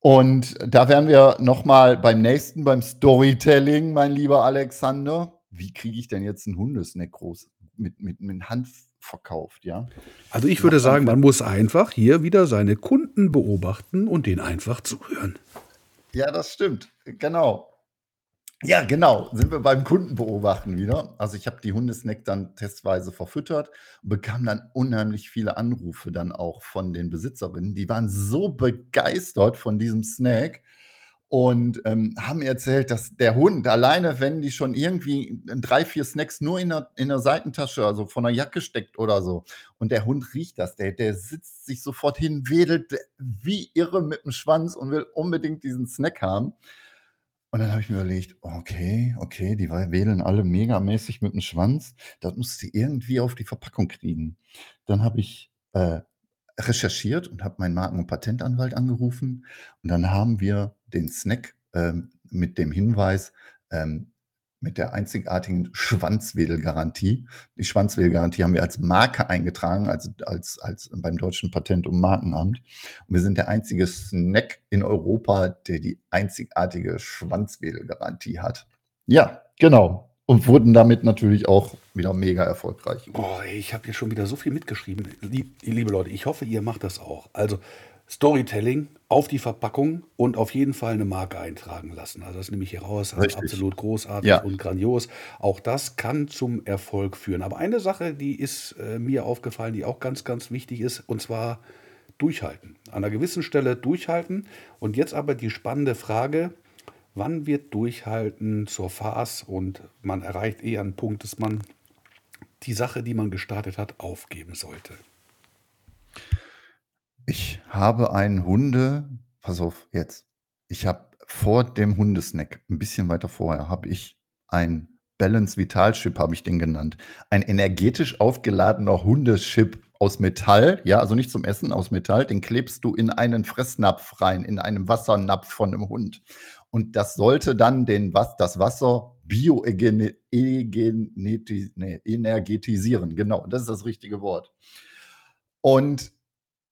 Und da wären wir nochmal beim nächsten, beim Storytelling, mein lieber Alexander. Wie kriege ich denn jetzt einen Hundesnack groß mit, mit, mit Hanf verkauft, ja? Also ich würde sagen, man muss einfach hier wieder seine Kunden beobachten und denen einfach zuhören. Ja, das stimmt. Genau. Ja, genau. Sind wir beim Kunden beobachten wieder. Also ich habe die Hundesnack dann testweise verfüttert und bekam dann unheimlich viele Anrufe dann auch von den Besitzerinnen. Die waren so begeistert von diesem Snack und ähm, haben erzählt, dass der Hund alleine, wenn die schon irgendwie drei, vier Snacks nur in der, in der Seitentasche, also von der Jacke steckt oder so, und der Hund riecht das, der, der sitzt sich sofort hin, wedelt wie irre mit dem Schwanz und will unbedingt diesen Snack haben. Und dann habe ich mir überlegt, okay, okay, die wedeln alle megamäßig mit dem Schwanz. Das musst du irgendwie auf die Verpackung kriegen. Dann habe ich äh, recherchiert und habe meinen Marken- und Patentanwalt angerufen. Und dann haben wir den Snack ähm, mit dem Hinweis, ähm, mit der einzigartigen Schwanzwedelgarantie. Die Schwanzwedelgarantie haben wir als Marke eingetragen, als, als, als beim Deutschen Patent- und Markenamt. Und wir sind der einzige Snack in Europa, der die einzigartige Schwanzwedelgarantie hat. Ja, genau. Und wurden damit natürlich auch wieder mega erfolgreich. Ey, ich habe hier schon wieder so viel mitgeschrieben. Lieb, liebe Leute, ich hoffe, ihr macht das auch. Also Storytelling auf die Verpackung und auf jeden Fall eine Marke eintragen lassen. Also das nehme ich hier raus als Richtig. absolut großartig Ja. und grandios. Auch das kann zum Erfolg führen. Aber eine Sache, die ist äh, mir aufgefallen, die auch ganz, ganz wichtig ist, und zwar durchhalten. An einer gewissen Stelle durchhalten. Und jetzt aber die spannende Frage, wann wird durchhalten zur Farce und man erreicht eher einen Punkt, dass man die Sache, die man gestartet hat, aufgeben sollte. Ich habe einen Hunde pass auf jetzt. Ich habe vor dem Hundesnack, ein bisschen weiter vorher, habe ich ein Balance Vital Chip, habe ich den genannt. Ein energetisch aufgeladener Hundeschip aus Metall, ja, also nicht zum Essen, aus Metall, den klebst du in einen Fressnapf rein, in einem Wassernapf von einem Hund. Und das sollte dann den, was, das Wasser bioenergetisieren. Nee, genau, das ist das richtige Wort. Und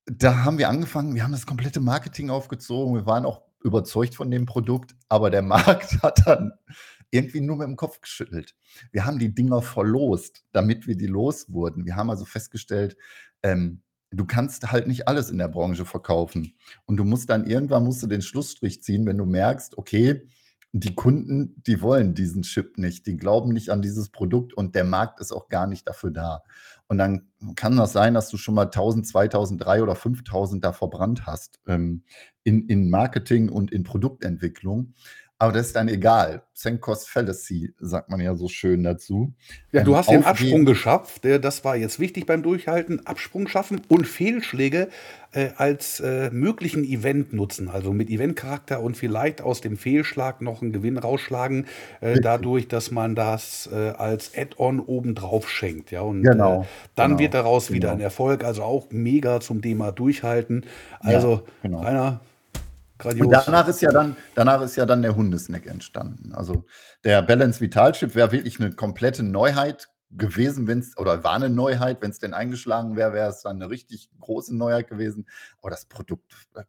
da haben wir angefangen, wir haben das komplette Marketing aufgezogen, wir waren auch überzeugt von dem Produkt, aber der Markt hat dann irgendwie nur mit dem Kopf geschüttelt. Wir haben die Dinger verlost, damit wir die los wurden. Wir haben also festgestellt, ähm, du kannst halt nicht alles in der Branche verkaufen. Und du musst dann irgendwann musst du den Schlussstrich ziehen, wenn du merkst, okay, die Kunden, die wollen diesen Chip nicht, die glauben nicht an dieses Produkt und der Markt ist auch gar nicht dafür da. Und dann kann das sein, dass du schon mal 1000, 2000, 3 oder 5000 da verbrannt hast ähm, in, in Marketing und in Produktentwicklung. Aber das ist dann egal. Sink Cost Fallacy, sagt man ja so schön dazu. Ja, du Ähm, hast den Absprung geschafft. Das war jetzt wichtig beim Durchhalten. Absprung schaffen und Fehlschläge äh, als äh, möglichen Event nutzen. Also mit Eventcharakter und vielleicht aus dem Fehlschlag noch einen Gewinn rausschlagen, äh, dadurch, dass man das als Add-on obendrauf schenkt. Ja, und Genau, dann genau, wird daraus wieder genau. ein Erfolg. Also auch mega zum Thema Durchhalten. Ja, Also, genau. Rainer, grandios. Und danach ist ja dann, danach ist ja dann der Hundesnack entstanden. Also der Balance Vital Chip wäre wirklich eine komplette Neuheit gewesen, wenn es, oder war eine Neuheit, wenn es denn eingeschlagen wäre, wäre es dann eine richtig große Neuheit gewesen. Aber das Produkt, da,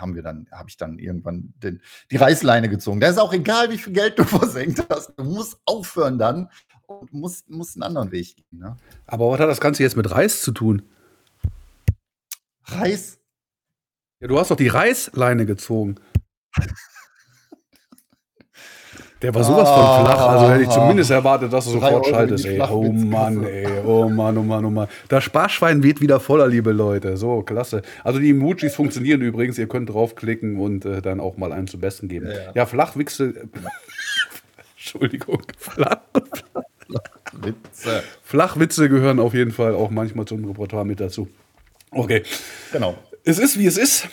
haben wir dann, habe ich dann irgendwann den, die Reißleine gezogen. Da ist auch egal, wie viel Geld du versenkt hast. Du musst aufhören dann und musst, musst einen anderen Weg gehen. Ne? Aber was hat das Ganze jetzt mit Reis zu tun? Reis, Ja, du hast doch die Reißleine gezogen. Der war sowas von flach, also hätte ich zumindest erwartet, dass du sofort schaltest, ey. Oh. Mann, ey. Oh Mann, oh Mann, oh Mann. Das Sparschwein wird wieder voller, liebe Leute. So, klasse. Also die Emojis funktionieren übrigens. Ihr könnt draufklicken und äh, dann auch mal einen zum Besten geben. Ja, Ja. Flachwichse. Entschuldigung. Flach, Witze. Flachwitze gehören auf jeden Fall auch manchmal zum Repertoire mit dazu. Okay. Genau. Es ist, wie es ist.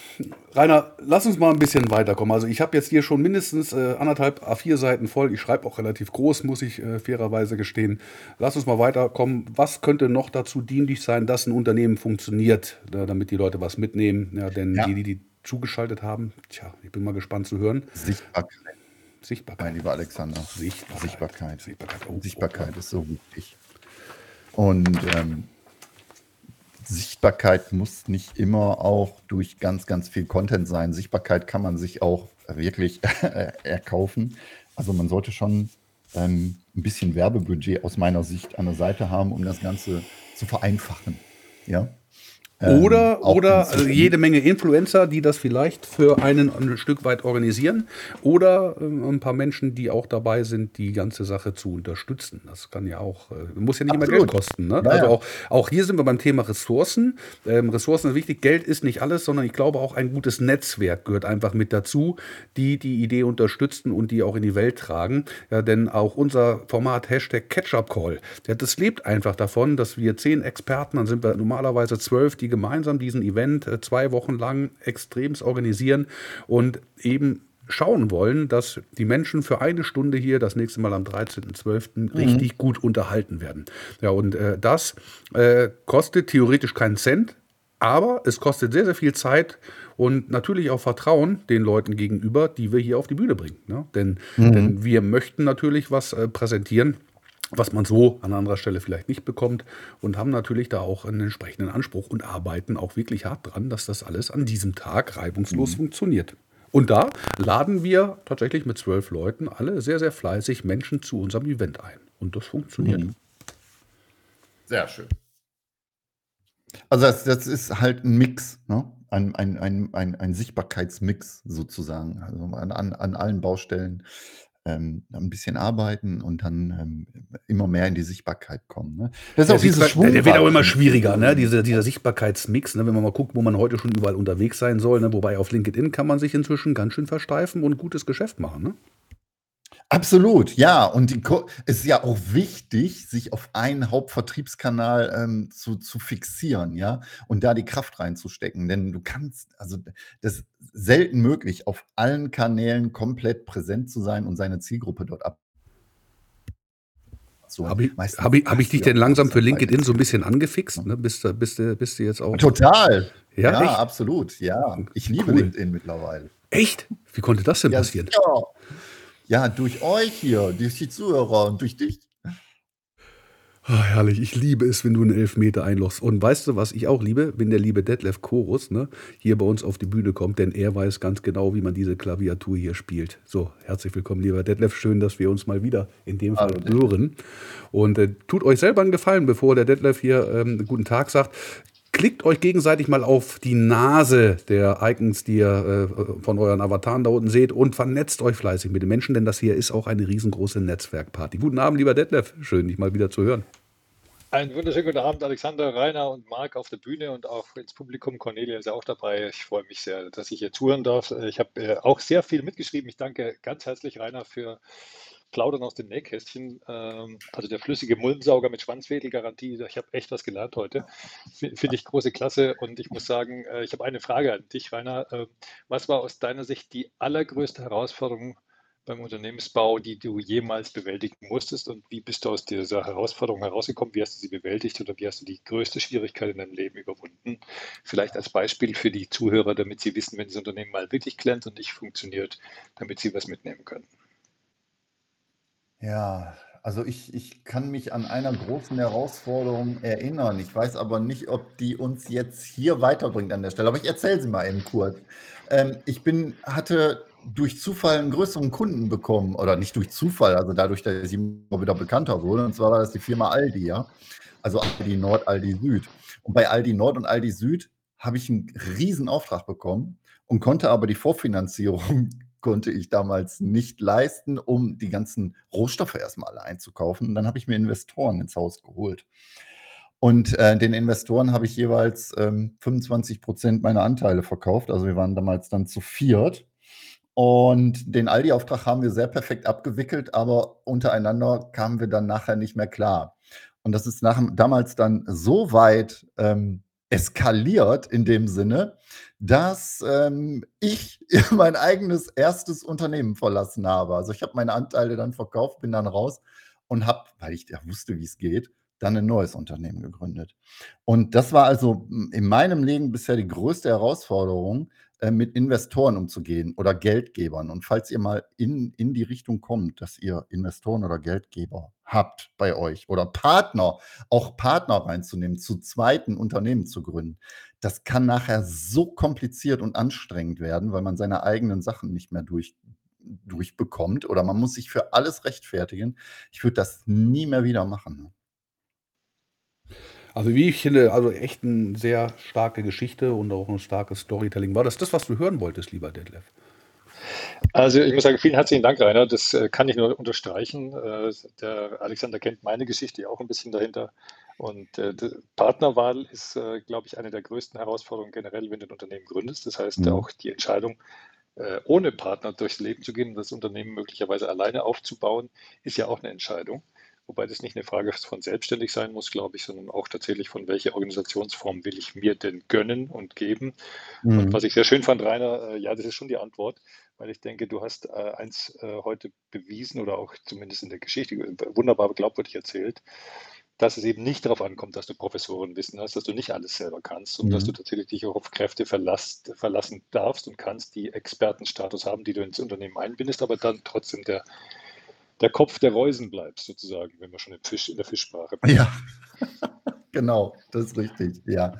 Rainer, lass uns mal ein bisschen weiterkommen. Also ich habe jetzt hier schon mindestens äh, anderthalb A4 Seiten voll. Ich schreibe auch relativ groß, muss ich äh, fairerweise gestehen. Lass uns mal weiterkommen. Was könnte noch dazu dienlich sein, dass ein Unternehmen funktioniert, da, damit die Leute was mitnehmen? Ja, denn Ja. die, die, die zugeschaltet haben, tja, ich bin mal gespannt zu hören. Sichtbarkeit, Sichtbarkeit. mein lieber Alexander. Sichtbarkeit. Sichtbarkeit. Sichtbarkeit. Oh, Sichtbarkeit ist so wichtig. Und ähm, Sichtbarkeit muss nicht immer auch durch ganz, ganz viel Content sein. Sichtbarkeit kann man sich auch wirklich erkaufen. Also man sollte schon ähm, ein bisschen Werbebudget aus meiner Sicht an der Seite haben, um das Ganze zu vereinfachen. Ja. Ähm, Oder, auch oder also jede Menge Influencer, die das vielleicht für einen ein Stück weit organisieren. Oder ähm, ein paar Menschen, die auch dabei sind, die ganze Sache zu unterstützen. Das kann ja auch, äh, muss ja nicht immer Absolut. Geld kosten. Ne? Ja, also auch, auch hier sind wir beim Thema Ressourcen. Ähm, Ressourcen ist wichtig. Geld ist nicht alles, sondern ich glaube auch ein gutes Netzwerk gehört einfach mit dazu, die die Idee unterstützen und die auch in die Welt tragen. Ja, denn auch unser Format Hashtag Ketchup Call, das lebt einfach davon, dass wir zehn Experten, dann sind wir normalerweise zwölf, die gemeinsam diesen Event äh, zwei Wochen lang extremst organisieren und eben schauen wollen, dass die Menschen für eine Stunde hier das nächste Mal am 13.12. richtig gut unterhalten werden. Ja, und äh, das äh, kostet theoretisch keinen Cent, aber es kostet sehr, sehr viel Zeit und natürlich auch Vertrauen den Leuten gegenüber, die wir hier auf die Bühne bringen. Ne? Denn, denn wir möchten natürlich was äh, präsentieren, was man so an anderer Stelle vielleicht nicht bekommt und haben natürlich da auch einen entsprechenden Anspruch und arbeiten auch wirklich hart dran, dass das alles an diesem Tag reibungslos funktioniert. Und da laden wir tatsächlich mit zwölf Leuten alle sehr, sehr fleißig Menschen zu unserem Event ein. Und das funktioniert. Sehr schön. Also das, das ist halt ein Mix. Ne? ein, ein, ein, ein, ein Sichtbarkeitsmix sozusagen. Also an, an, an allen Baustellen ähm, ein bisschen arbeiten und dann ähm, immer mehr in die Sichtbarkeit kommen. Ne? Das ist der, auch dieses Schwung der wird auch immer schwieriger, ne? Diese, dieser Sichtbarkeitsmix, ne? wenn man mal guckt, wo man heute schon überall unterwegs sein soll. Ne? Wobei auf LinkedIn kann man sich inzwischen ganz schön versteifen und gutes Geschäft machen. Ne? Absolut, ja. Und es ist ja auch wichtig, sich auf einen Hauptvertriebskanal ähm, zu, zu fixieren, ja, und da die Kraft reinzustecken. Denn du kannst, also das ist selten möglich, auf allen Kanälen komplett präsent zu sein und seine Zielgruppe dort ab. So, habe ich, hab ich, hab ich dich denn langsam für LinkedIn so ein bisschen angefixt? Ne? Bist, du, bist, du, bist du jetzt auch. Total. Ja, ja absolut. Ja, ich liebe cool. LinkedIn mittlerweile. Echt? Wie konnte das denn ja, passieren? Ja. Ja, durch euch hier, durch die Zuhörer und durch dich. Oh, herrlich, ich liebe es, wenn du einen Elfmeter einlochst. Und weißt du, was ich auch liebe? Wenn der liebe Detlef Chorus ne, hier bei uns auf die Bühne kommt, denn er weiß ganz genau, wie man diese Klaviatur hier spielt. So, herzlich willkommen, lieber Detlef. Schön, dass wir uns mal wieder in dem Fall hören. Und äh, tut euch selber einen Gefallen, bevor der Detlef hier ähm, guten Tag sagt. Klickt euch gegenseitig mal auf die Nase der Icons, die ihr äh, von euren Avataren da unten seht und vernetzt euch fleißig mit den Menschen, denn das hier ist auch eine riesengroße Netzwerkparty. Guten Abend, lieber Detlef. Schön, dich mal wieder zu hören. Einen wunderschönen guten Abend, Alexander, Rainer und Marc auf der Bühne und auch ins Publikum. Cornelia ist ja auch dabei. Ich freue mich sehr, dass ich hier touren darf. Ich habe äh, auch sehr viel mitgeschrieben. Ich danke ganz herzlich, Rainer, für plaudern aus dem Nähkästchen. Ähm, also der flüssige Mulmsauger mit Schwanzwedelgarantie, ich habe echt was gelernt heute. Finde ich große Klasse und ich muss sagen, äh, ich habe eine Frage an dich, Rainer. Äh, was war aus deiner Sicht die allergrößte Herausforderung beim Unternehmensbau, die du jemals bewältigen musstest und wie bist du aus dieser Herausforderung herausgekommen? Wie hast du sie bewältigt oder wie hast du die größte Schwierigkeit in deinem Leben überwunden? Vielleicht als Beispiel für die Zuhörer, damit sie wissen, wenn das Unternehmen mal wirklich klemmt und nicht funktioniert, damit sie was mitnehmen können. Ja, also ich, ich kann mich an einer großen Herausforderung erinnern. Ich weiß aber nicht, ob die uns jetzt hier weiterbringt an der Stelle. Aber ich erzähle sie mal eben kurz. Ähm, ich bin, hatte durch Zufall einen größeren Kunden bekommen, oder nicht durch Zufall, also dadurch, dass ich immer wieder bekannter wurde. Und zwar war das die Firma Aldi, ja. Also Aldi Nord, Aldi Süd. Und bei Aldi Nord und Aldi Süd habe ich einen riesen Auftrag bekommen und konnte aber die Vorfinanzierung konnte ich damals nicht leisten, um die ganzen Rohstoffe erstmal alle einzukaufen. Und dann habe ich mir Investoren ins Haus geholt. Und äh, den Investoren habe ich jeweils ähm, 25 Prozent meiner Anteile verkauft. Also wir waren damals dann zu viert. Und den Aldi-Auftrag haben wir sehr perfekt abgewickelt, aber untereinander kamen wir dann nachher nicht mehr klar. Und das ist nach, damals dann so weit ähm, eskaliert in dem Sinne, dass ähm, ich mein eigenes erstes Unternehmen verlassen habe. Also ich habe meine Anteile dann verkauft, bin dann raus und habe, weil ich ja wusste, wie es geht, dann ein neues Unternehmen gegründet. Und das war also in meinem Leben bisher die größte Herausforderung, äh, mit Investoren umzugehen oder Geldgebern. Und falls ihr mal in, in die Richtung kommt, dass ihr Investoren oder Geldgeber habt bei euch oder Partner, auch Partner reinzunehmen, zu zweiten Unternehmen zu gründen, das kann nachher so kompliziert und anstrengend werden, weil man seine eigenen Sachen nicht mehr durch, durchbekommt oder man muss sich für alles rechtfertigen. Ich würde das nie mehr wieder machen. Also wie ich finde, also echt eine sehr starke Geschichte und auch ein starkes Storytelling. War das das, was du hören wolltest, lieber Detlef? Also ich muss sagen, vielen herzlichen Dank, Rainer. Das äh, kann ich nur unterstreichen. Äh, der Alexander kennt meine Geschichte auch ein bisschen dahinter. Und äh, Partnerwahl ist, äh, glaube ich, eine der größten Herausforderungen generell, wenn du ein Unternehmen gründest. Das heißt, mhm. auch die Entscheidung, äh, ohne Partner durchs Leben zu gehen und das Unternehmen möglicherweise alleine aufzubauen, ist ja auch eine Entscheidung. Wobei das nicht eine Frage von selbstständig sein muss, glaube ich, sondern auch tatsächlich von welcher Organisationsform will ich mir denn gönnen und geben. Mhm. Und was ich sehr schön fand, Rainer, äh, ja, das ist schon die Antwort, weil ich denke, du hast äh, eins äh, heute bewiesen oder auch zumindest in der Geschichte wunderbar glaubwürdig erzählt, dass es eben nicht darauf ankommt, dass du Professorenwissen hast, dass du nicht alles selber kannst und mhm. dass du tatsächlich dich auch auf Kräfte verlasst, verlassen darfst und kannst, die Expertenstatus haben, die du ins Unternehmen einbindest, aber dann trotzdem der der Kopf der Reusen bleibt, sozusagen, wenn wir schon im Fisch, in der Fischsprache bleiben. Ja, genau, das ist richtig, ja.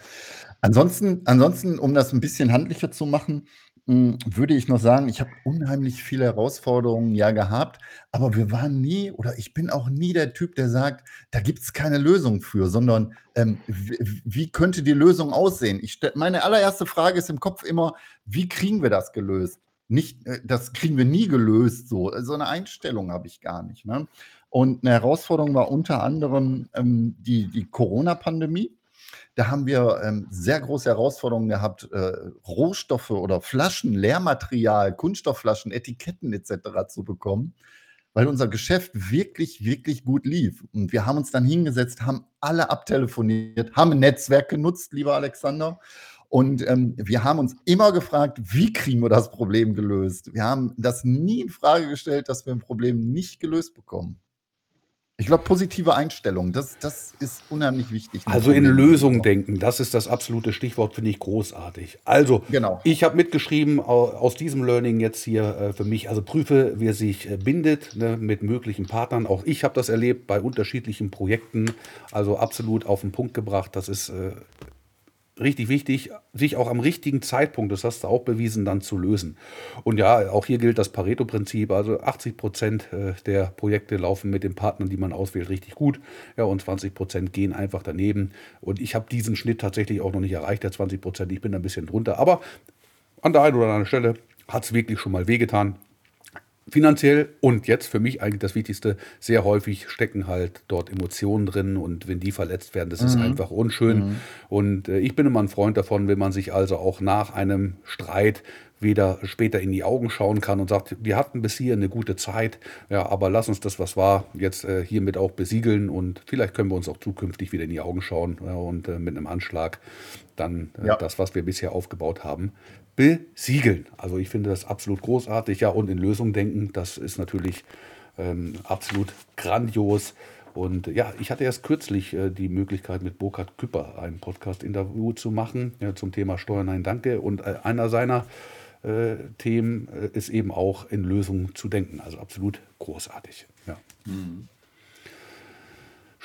Ansonsten, ansonsten, um das ein bisschen handlicher zu machen, hm, würde ich noch sagen, ich habe unheimlich viele Herausforderungen ja gehabt, aber wir waren nie oder ich bin auch nie der Typ, der sagt: „Da gibt es keine Lösung für“, sondern, ähm, wie könnte die Lösung aussehen? Ich meine allererste Frage ist im Kopf immer: „Wie kriegen wir das gelöst?“ Nicht, äh, das kriegen wir nie gelöst so. So eine Einstellung habe ich gar nicht, ne? Und eine Herausforderung war unter anderem, ähm, die die Corona-Pandemie. Da haben wir ähm, sehr große Herausforderungen gehabt, äh, Rohstoffe oder Flaschen, Lehrmaterial, Kunststoffflaschen, Etiketten etc. zu bekommen, weil unser Geschäft wirklich, wirklich gut lief. Und wir haben uns dann hingesetzt, haben alle abtelefoniert, haben ein Netzwerk genutzt, lieber Alexander. Und ähm, wir haben uns immer gefragt, wie kriegen wir das Problem gelöst? Wir haben das nie in Frage gestellt, dass wir ein Problem nicht gelöst bekommen. Ich glaube, positive Einstellung, das, das ist unheimlich wichtig. Also in Lösungen denken, das ist das absolute Stichwort, finde ich großartig. Also, Genau. ich habe mitgeschrieben au- aus diesem Learning jetzt hier äh, für mich, also prüfe, wer sich äh, bindet ne, mit möglichen Partnern. Auch ich habe das erlebt bei unterschiedlichen Projekten, also absolut auf den Punkt gebracht. Das ist äh, richtig wichtig, sich auch am richtigen Zeitpunkt, das hast du auch bewiesen, dann zu lösen. Und ja, auch hier gilt das Pareto-Prinzip. Also 80 Prozent äh, der Projekte laufen mit den Partnern, die man auswählt, richtig gut. Ja, und 20 Prozent gehen einfach daneben. Und ich habe diesen Schnitt tatsächlich auch noch nicht erreicht, der 20 Prozent. Ich bin da ein bisschen drunter. Aber an der einen oder anderen Stelle hat es wirklich schon mal wehgetan. Finanziell und jetzt für mich eigentlich das Wichtigste, sehr häufig stecken halt dort Emotionen drin und wenn die verletzt werden, das ist einfach unschön. Und äh, ich bin immer ein Freund davon, wenn man sich also auch nach einem Streit wieder später in die Augen schauen kann und sagt, wir hatten bis hier eine gute Zeit, ja, aber lass uns das, was war, jetzt äh, hiermit auch besiegeln und vielleicht können wir uns auch zukünftig wieder in die Augen schauen ja, und äh, mit einem Anschlag dann äh, Ja. das, was wir bisher aufgebaut haben, besiegeln. Also ich finde das absolut großartig. Ja, und in Lösungen denken, das ist natürlich ähm, absolut grandios. Und ja, ich hatte erst kürzlich äh, die Möglichkeit, mit Burkhard Küpper ein Podcast-Interview zu machen ja, zum Thema Steuern, nein, danke. Und äh, einer seiner äh, Themen äh, ist eben auch in Lösungen zu denken. Also absolut großartig. Ja.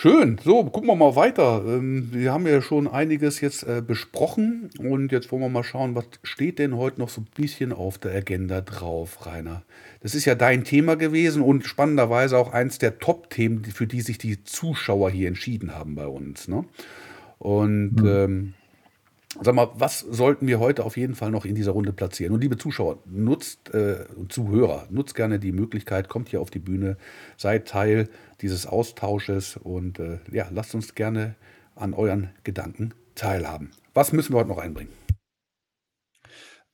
Schön, so, gucken wir mal weiter. Ähm, Wir haben ja schon einiges jetzt äh, besprochen und jetzt wollen wir mal schauen, was steht denn heute noch so ein bisschen auf der Agenda drauf, Rainer? Das ist ja dein Thema gewesen und spannenderweise auch eins der Top-Themen, für die sich die Zuschauer hier entschieden haben bei uns. Ne? Und ähm, Sag mal, was sollten wir heute auf jeden Fall noch in dieser Runde platzieren? Und liebe Zuschauer, nutzt äh, und Zuhörer, nutzt gerne die Möglichkeit, kommt hier auf die Bühne, seid Teil dieses Austausches und äh, ja, lasst uns gerne an euren Gedanken teilhaben. Was müssen wir heute noch einbringen?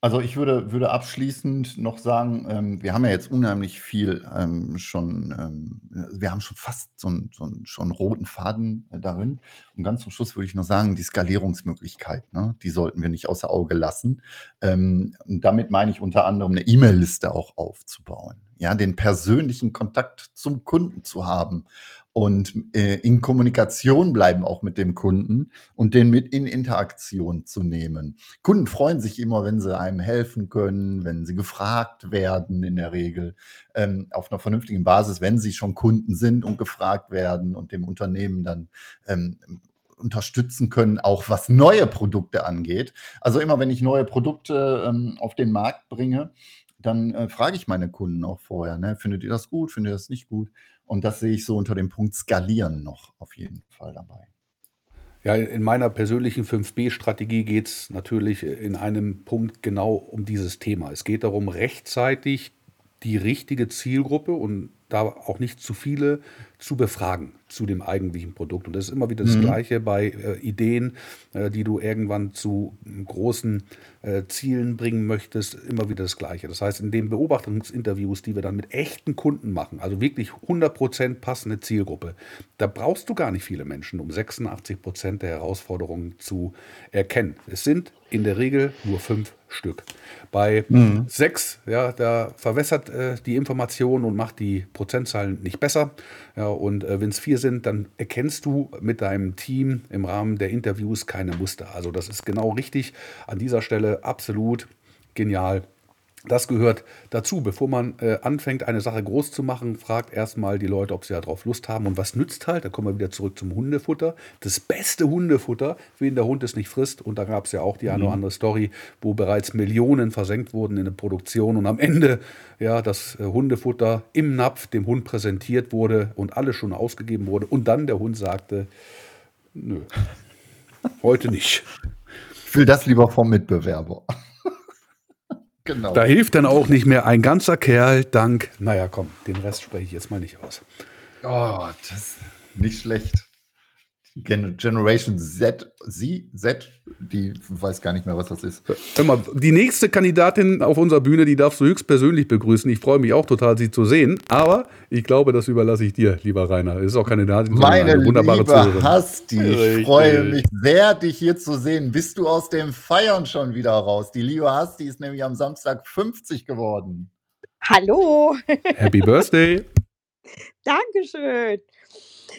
Also ich würde, würde abschließend noch sagen, ähm, wir haben ja jetzt unheimlich viel ähm, schon, ähm, wir haben schon fast so einen, so einen schon roten Faden äh, darin. Und ganz zum Schluss würde ich noch sagen, die Skalierungsmöglichkeit, ne, die sollten wir nicht außer Auge lassen. Ähm, und damit meine ich unter anderem eine E-Mail-Liste auch aufzubauen. Ja, den persönlichen Kontakt zum Kunden zu haben und äh, in Kommunikation bleiben auch mit dem Kunden und den mit in Interaktion zu nehmen. Kunden freuen sich immer, wenn sie einem helfen können, wenn sie gefragt werden in der Regel ähm, auf einer vernünftigen Basis, wenn sie schon Kunden sind und gefragt werden und dem Unternehmen dann ähm, unterstützen können, auch was neue Produkte angeht. Also immer, wenn ich neue Produkte ähm, auf den Markt bringe, dann äh, frage ich meine Kunden auch vorher, ne, findet ihr das gut, findet ihr das nicht gut? Und das sehe ich so unter dem Punkt Skalieren noch auf jeden Fall dabei. Ja, in meiner persönlichen 5B-Strategie geht es natürlich in einem Punkt genau um dieses Thema. Es geht darum, rechtzeitig die richtige Zielgruppe und da auch nicht zu viele zu befragen zu dem eigentlichen Produkt. Und das ist immer wieder das Mhm. Gleiche bei äh, Ideen, äh, die du irgendwann zu großen äh, Zielen bringen möchtest, immer wieder das Gleiche. Das heißt, in den Beobachtungsinterviews, die wir dann mit echten Kunden machen, also wirklich 100% passende Zielgruppe, da brauchst du gar nicht viele Menschen, um 86% der Herausforderungen zu erkennen. Es sind in der Regel nur fünf Stück. Bei sechs, ja, da verwässert äh, die Information und macht die Prozentzahlen nicht besser. Ja, und äh, wenn es vier sind, dann erkennst du mit deinem Team im Rahmen der Interviews keine Muster. Also das ist genau richtig. An dieser Stelle absolut genial. Das gehört dazu. Bevor man äh, anfängt, eine Sache groß zu machen, fragt erstmal die Leute, ob sie darauf Lust haben. Und was nützt halt? Da kommen wir wieder zurück zum Hundefutter. Das beste Hundefutter, wen der Hund es nicht frisst. Und da gab es ja auch die eine oder andere Story, wo bereits Millionen versenkt wurden in der Produktion und am Ende ja das äh, Hundefutter im Napf dem Hund präsentiert wurde und alles schon ausgegeben wurde. Und dann der Hund sagte, nö, heute nicht. Ich will das lieber vom Mitbewerber. Genau. Da hilft dann auch nicht mehr ein ganzer Kerl, dank. Naja, komm, den Rest spreche ich jetzt mal nicht aus. Oh, das ist nicht schlecht. Gen Generation Z, sie, Z, die weiß gar nicht mehr, was das ist. Hör mal, die nächste Kandidatin auf unserer Bühne, die darfst du höchstpersönlich begrüßen. Ich freue mich auch total, sie zu sehen. Aber ich glaube, das überlasse ich dir, lieber Rainer. Es ist auch Kandidatin, Meine eine wunderbare liebe Zuhörerin. Hasti, ich freue mich sehr, dich hier zu sehen. Bist du aus dem Feiern schon wieder raus? Die liebe Hasti ist nämlich am Samstag 50 geworden. Hallo. Happy Birthday. Dankeschön.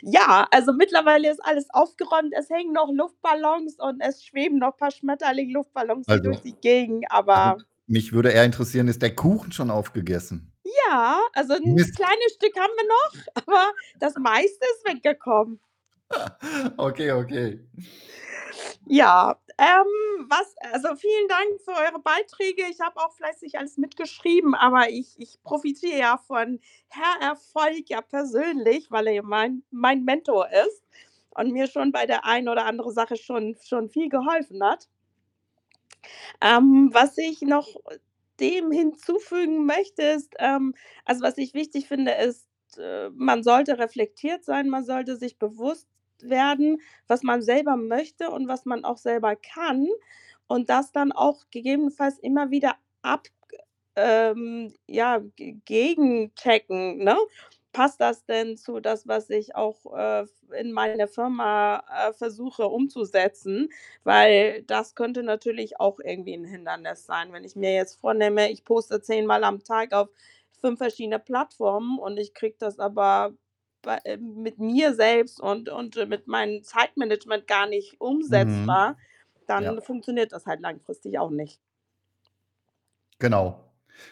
Ja, also mittlerweile ist alles aufgeräumt. Es hängen noch Luftballons und es schweben noch ein paar Schmetterling-Luftballons also, durch die Gegend, aber. Also mich würde eher interessieren, ist der Kuchen schon aufgegessen? Ja, also ein Mist. kleines Stück haben wir noch, aber das meiste ist weggekommen. okay, okay. Ja, ähm, was, also vielen Dank für eure Beiträge. Ich habe auch fleißig alles mitgeschrieben, aber ich, ich profitiere ja von Herr Erfolg ja persönlich, weil er mein, mein Mentor ist und mir schon bei der einen oder anderen Sache schon, schon viel geholfen hat. Ähm, was ich noch dem hinzufügen möchte, ist, ähm, also was ich wichtig finde, ist, äh, man sollte reflektiert sein, man sollte sich bewusst werden, was man selber möchte und was man auch selber kann und das dann auch gegebenenfalls immer wieder ab ähm, ja, gegenchecken, ne? Passt das denn zu das, was ich auch äh, in meiner Firma äh, versuche umzusetzen? Weil das könnte natürlich auch irgendwie ein Hindernis sein. Wenn ich mir jetzt vornehme, ich poste zehnmal am Tag auf fünf verschiedene Plattformen und ich kriege das aber mit mir selbst und, und äh, mit meinem Zeitmanagement gar nicht Mhm. umsetzbar, dann Ja. funktioniert das halt langfristig auch nicht. Genau.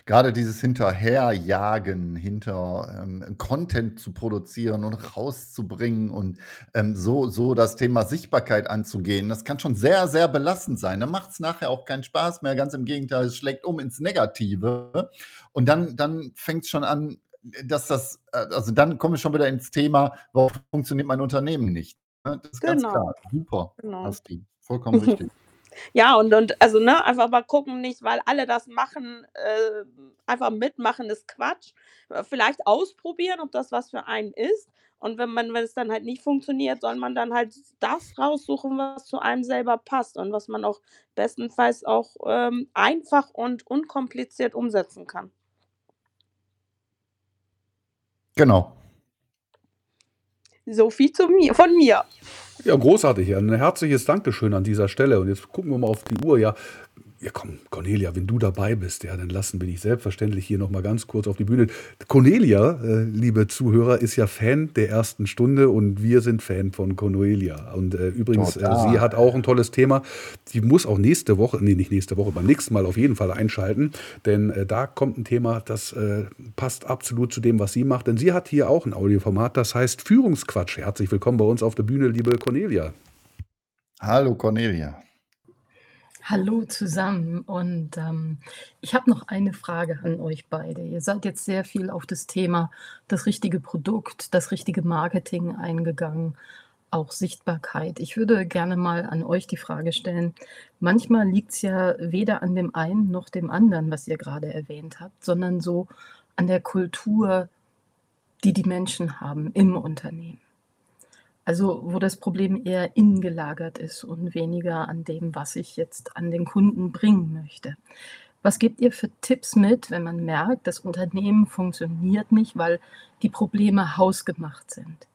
Gerade dieses Hinterherjagen, hinter, ähm, Content zu produzieren und rauszubringen und, ähm, so so das Thema Sichtbarkeit anzugehen, das kann schon sehr, sehr belastend sein. Dann macht es nachher auch keinen Spaß mehr, ganz im Gegenteil, es schlägt um ins Negative. Und dann dann es schon an dass das, äh, also dann komme ich schon wieder ins Thema, warum funktioniert mein Unternehmen nicht? Ne? Das ist ganz Genau. klar. Super, Genau. Asti. Vollkommen richtig. Ja, und und also, ne, einfach mal gucken, nicht weil alle das machen, äh, einfach mitmachen ist Quatsch. Äh, vielleicht ausprobieren, ob das was für einen ist. Und wenn man wenn es dann halt nicht funktioniert, soll man dann halt das raussuchen, was zu einem selber passt und was man auch bestenfalls auch, ähm, einfach und unkompliziert umsetzen kann. Genau. So viel zu mir, von mir. Ja, großartig. Ein herzliches Dankeschön an dieser Stelle. Und jetzt gucken wir mal auf die Uhr. Ja, ja, komm, Cornelia, wenn du dabei bist, ja, dann lassen wir dich selbstverständlich hier nochmal ganz kurz auf die Bühne. Cornelia, äh, liebe Zuhörer, ist ja Fan der ersten Stunde und wir sind Fan von Cornelia. Und äh, übrigens, äh, sie hat auch ein tolles Thema. Sie muss auch nächste Woche, nee, nicht nächste Woche, beim nächsten Mal auf jeden Fall einschalten, denn äh, da kommt ein Thema, das äh, passt absolut zu dem, was sie macht. Denn sie hat hier auch ein Audioformat, das heißt Führungsquatsch. Herzlich willkommen bei uns auf der Bühne, liebe Cornelia. Hallo Cornelia. Hallo zusammen und ähm, ich habe noch eine Frage an euch beide. Ihr seid jetzt sehr viel auf das Thema das richtige Produkt, das richtige Marketing eingegangen, auch Sichtbarkeit. Ich würde gerne mal an euch die Frage stellen, manchmal liegt es ja weder an dem einen noch dem anderen, was ihr gerade erwähnt habt, sondern so an der Kultur, die die Menschen haben im Unternehmen. Also, wo das Problem eher innen gelagert ist und weniger an dem, was ich jetzt an den Kunden bringen möchte. Was gebt ihr für Tipps mit, wenn man merkt, das Unternehmen funktioniert nicht, weil die Probleme hausgemacht sind?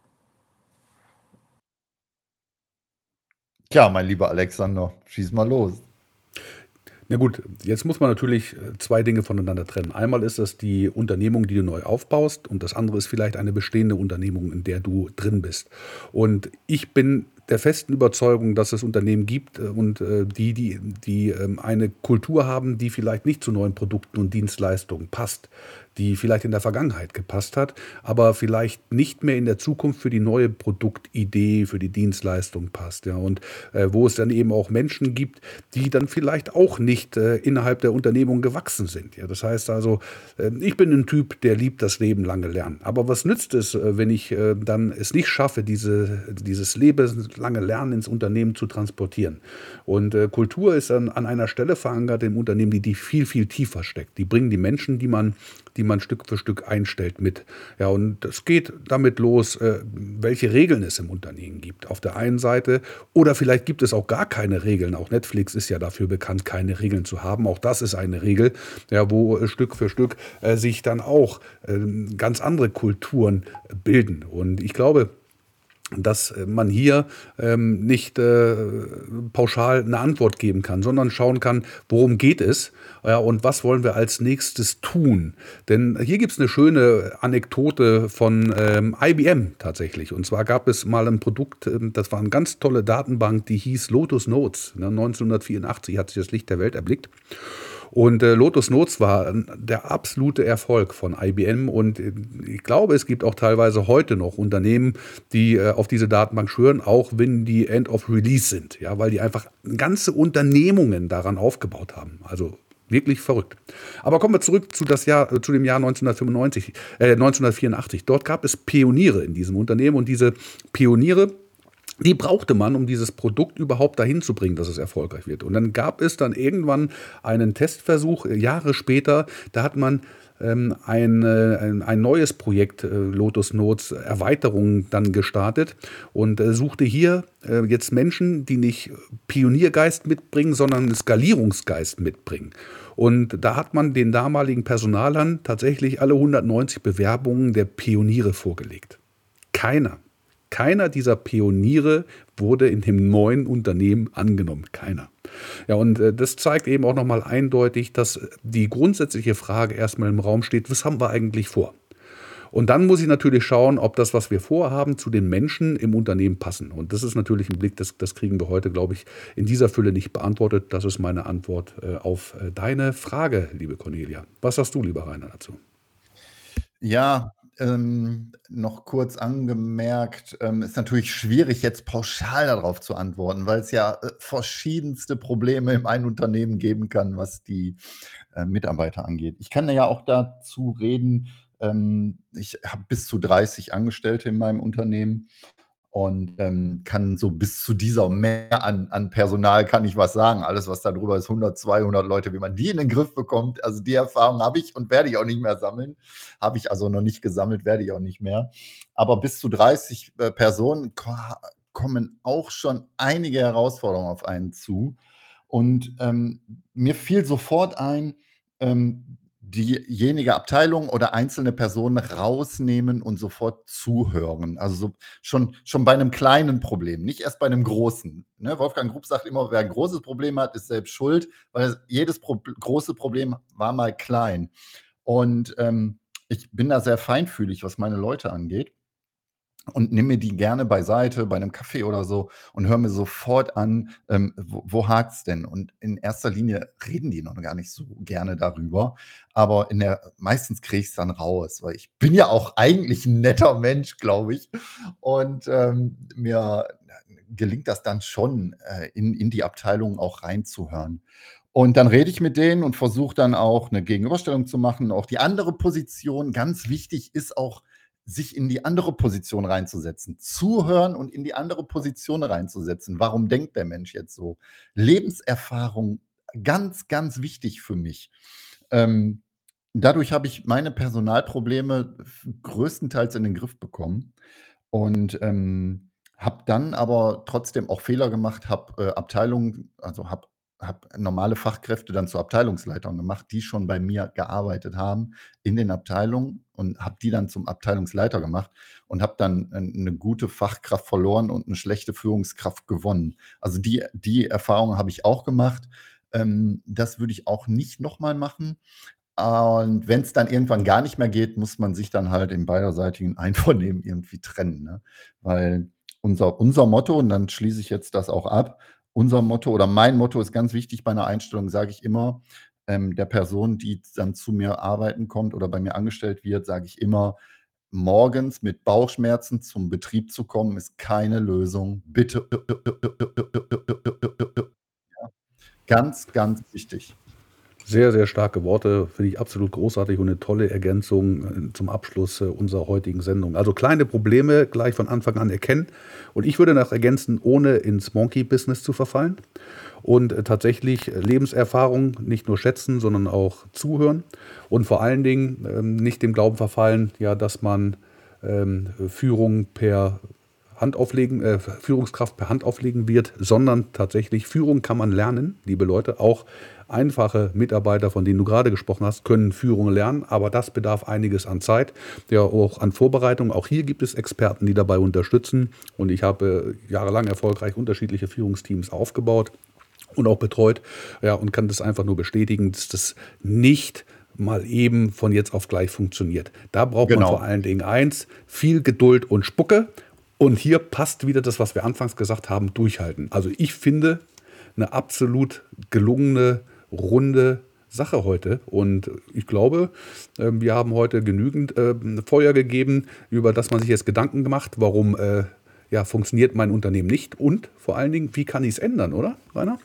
Ja, mein lieber Alexander, schieß mal los. Na gut, jetzt muss man natürlich äh, zwei Dinge voneinander trennen. Einmal ist das die Unternehmung, die du neu aufbaust und das andere ist vielleicht eine bestehende Unternehmung, in der du drin bist. Und ich bin der festen Überzeugung, dass es Unternehmen gibt äh, und äh, die, die, die ähm, eine Kultur haben, die vielleicht nicht zu neuen Produkten und Dienstleistungen passt die vielleicht in der Vergangenheit gepasst hat, aber vielleicht nicht mehr in der Zukunft für die neue Produktidee, für die Dienstleistung passt. Ja. Und äh, wo es dann eben auch Menschen gibt, die dann vielleicht auch nicht äh, innerhalb der Unternehmung gewachsen sind. Ja. Das heißt also, äh, ich bin ein Typ, der liebt das Leben lange lernen. Aber was nützt es, äh, wenn ich äh, dann es nicht schaffe, diese, dieses lebenslange Lernen ins Unternehmen zu transportieren? Und äh, Kultur ist dann an einer Stelle verankert im Unternehmen, die, die viel, viel tiefer steckt. Die bringen die Menschen, die man die man Stück für Stück einstellt mit. Ja, und es geht damit los, äh, welche Regeln es im Unternehmen gibt. Auf der einen Seite oder vielleicht gibt es auch gar keine Regeln. Auch Netflix ist ja dafür bekannt, keine Regeln zu haben. Auch das ist eine Regel, ja, wo äh, Stück für Stück äh, sich dann auch ganz andere Kulturen bilden. Und ich glaube, dass äh, man hier ähm, nicht äh, pauschal eine Antwort geben kann, sondern schauen kann, worum geht es ja, und was wollen wir als nächstes tun. Denn hier gibt es eine schöne Anekdote von ähm, IBM tatsächlich. Und zwar gab es mal ein Produkt, ähm, das war eine ganz tolle Datenbank, die hieß Lotus Notes. Ne, 1984 hat sich das Licht der Welt erblickt. Und äh, Lotus Notes war der absolute Erfolg von IBM. Und äh, ich glaube, es gibt auch teilweise heute noch Unternehmen, die äh, auf diese Datenbank schwören, auch wenn die End of Release sind. Ja, weil die einfach ganze Unternehmungen daran aufgebaut haben. Also Wirklich verrückt. Aber kommen wir zurück zu, das Jahr, äh, zu dem Jahr 1995, äh, 1984. Dort gab es Pioniere in diesem Unternehmen und diese Pioniere die brauchte man, um dieses Produkt überhaupt dahin zu bringen, dass es erfolgreich wird. Und dann gab es dann irgendwann einen Testversuch, äh, Jahre später, da hat man ähm, ein, äh, ein, neues Projekt, äh, Lotus Notes Erweiterung, dann gestartet und äh, suchte hier äh, jetzt Menschen, die nicht Pioniergeist mitbringen, sondern Skalierungsgeist mitbringen. Und da hat man den damaligen Personalern tatsächlich alle 190 Bewerbungen der Pioniere vorgelegt. Keiner keiner dieser Pioniere wurde in dem neuen Unternehmen angenommen. Keiner. Ja, und äh, das zeigt eben auch nochmal eindeutig, dass die grundsätzliche Frage erstmal im Raum steht, was haben wir eigentlich vor? Und dann muss ich natürlich schauen, ob das, was wir vorhaben, zu den Menschen im Unternehmen passen. Und das ist natürlich ein Blick, das, das kriegen wir heute, glaube ich, in dieser Fülle nicht beantwortet. Das ist meine Antwort äh, auf äh, deine Frage, liebe Cornelia. Was hast du, lieber Rainer, dazu? Ja, ähm, noch kurz angemerkt, ähm, ist natürlich schwierig, jetzt pauschal darauf zu antworten, weil es ja äh, verschiedenste Probleme im einen Unternehmen geben kann, was die äh, Mitarbeiter angeht. Ich kann ja auch dazu reden, ähm, ich habe bis zu 30 Angestellte in meinem Unternehmen und ähm, kann so bis zu dieser mehr an, an Personal kann ich was sagen. Alles, was da drüber ist, 100, 200 Leute, wie man die in den Griff bekommt. Also die Erfahrung habe ich und werde ich auch nicht mehr sammeln. Habe ich also noch nicht gesammelt, werde ich auch nicht mehr. Aber bis zu 30 äh, Personen kommen auch schon einige Herausforderungen auf einen zu. Und ähm, mir fiel sofort ein, ähm, diejenige Abteilung oder einzelne Personen rausnehmen und sofort zuhören. Also so schon, schon bei einem kleinen Problem, nicht erst bei einem großen. Ne? Wolfgang Grupp sagt immer, wer ein großes Problem hat, ist selbst schuld, weil jedes Pro große Problem war mal klein. Und ähm, ich bin da sehr feinfühlig, was meine Leute angeht und nehme mir die gerne beiseite bei einem Kaffee oder so und höre mir sofort an, ähm, wo, wo hakt es denn? Und in erster Linie reden die noch gar nicht so gerne darüber, aber in der meistens kriege ich es dann raus, weil ich bin ja auch eigentlich ein netter Mensch, glaube ich. Und ähm, mir gelingt das dann schon, äh, in, in die Abteilung auch reinzuhören. Und dann rede ich mit denen und versuche dann auch eine Gegenüberstellung zu machen. Auch die andere Position, ganz wichtig, ist auch sich in die andere Position reinzusetzen, zuhören und in die andere Position reinzusetzen. Warum denkt der Mensch jetzt so? Lebenserfahrung, ganz, ganz wichtig für mich. Ähm, dadurch habe ich meine Personalprobleme größtenteils in den Griff bekommen und ähm, habe dann aber trotzdem auch Fehler gemacht, habe äh, Abteilungen, also habe habe normale Fachkräfte dann zu Abteilungsleitern gemacht, die schon bei mir gearbeitet haben in den Abteilungen und habe die dann zum Abteilungsleiter gemacht und habe dann eine gute Fachkraft verloren und eine schlechte Führungskraft gewonnen. Also die, die Erfahrung habe ich auch gemacht. Ähm, das würde ich auch nicht nochmal machen. Und wenn es dann irgendwann gar nicht mehr geht, muss man sich dann halt im beiderseitigen Einvernehmen irgendwie trennen. Ne? Weil unser, unser Motto, und dann schließe ich jetzt das auch ab, unser Motto oder mein Motto ist ganz wichtig bei einer Einstellung, sage ich immer, ähm, der Person, die dann zu mir arbeiten kommt oder bei mir angestellt wird, sage ich immer, morgens mit Bauchschmerzen zum Betrieb zu kommen, ist keine Lösung. Bitte. Ganz, ganz wichtig. Sehr, sehr starke Worte, finde ich absolut großartig und eine tolle Ergänzung äh, zum Abschluss äh, unserer heutigen Sendung. Also kleine Probleme gleich von Anfang an erkennen. Und ich würde noch ergänzen, ohne ins Monkey-Business zu verfallen. Und äh, tatsächlich Lebenserfahrung nicht nur schätzen, sondern auch zuhören. Und vor allen Dingen ähm, nicht dem Glauben verfallen, ja, dass man ähm, Führung per Hand auflegen, äh, Führungskraft per Hand auflegen wird, sondern tatsächlich Führung kann man lernen, liebe Leute, auch Einfache Mitarbeiter, von denen du gerade gesprochen hast, können Führung lernen, aber das bedarf einiges an Zeit, ja auch an Vorbereitung. Auch hier gibt es Experten, die dabei unterstützen. Und ich habe jahrelang erfolgreich unterschiedliche Führungsteams aufgebaut und auch betreut. Ja, und kann das einfach nur bestätigen, dass das nicht mal eben von jetzt auf gleich funktioniert. Da braucht genau. man vor allen Dingen eins, viel Geduld und Spucke. Und hier passt wieder das, was wir anfangs gesagt haben, durchhalten. Also ich finde eine absolut gelungene runde Sache heute. Und ich glaube, ähm, wir haben heute genügend ähm, Feuer gegeben, über das man sich jetzt Gedanken gemacht, warum äh, ja, funktioniert mein Unternehmen nicht und vor allen Dingen, wie kann ich es ändern, oder, Rainer?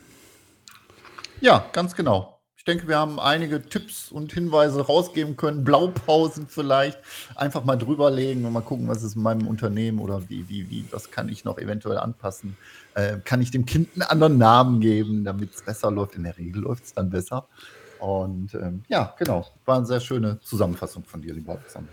Ja, ganz genau. Ich denke, wir haben einige Tipps und Hinweise rausgeben können, Blaupausen vielleicht. Einfach mal drüberlegen und mal gucken, was ist in meinem Unternehmen oder wie, wie, wie, was kann ich noch eventuell anpassen. Äh, kann ich dem Kind einen anderen Namen geben, damit es besser läuft? In der Regel läuft es dann besser. Und ähm, ja, genau. War eine sehr schöne Zusammenfassung von dir, lieber Alexander.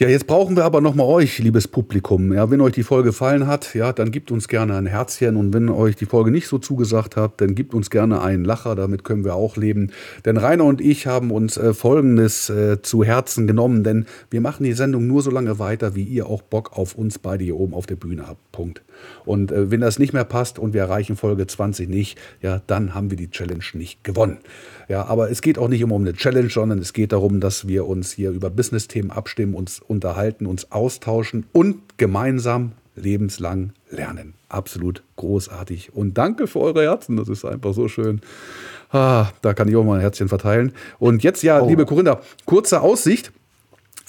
Ja, jetzt brauchen wir aber nochmal euch, liebes Publikum. Ja, wenn euch die Folge gefallen hat, ja, dann gebt uns gerne ein Herzchen. Und wenn euch die Folge nicht so zugesagt hat, dann gebt uns gerne einen Lacher. Damit können wir auch leben. Denn Rainer und ich haben uns äh, Folgendes äh, zu Herzen genommen. Denn wir machen die Sendung nur so lange weiter, wie ihr auch Bock auf uns beide hier oben auf der Bühne habt. Punkt. Und äh, wenn das nicht mehr passt und wir erreichen Folge 20 nicht, ja, dann haben wir die Challenge nicht gewonnen. Ja, aber es geht auch nicht immer um eine Challenge, sondern es geht darum, dass wir uns hier über Business-Themen abstimmen, uns unterhalten, uns austauschen und gemeinsam lebenslang lernen. Absolut großartig. Und danke für eure Herzen. Das ist einfach so schön. Ah, da kann ich auch mal ein Herzchen verteilen. Und jetzt ja, oh. liebe Corinna, kurze Aussicht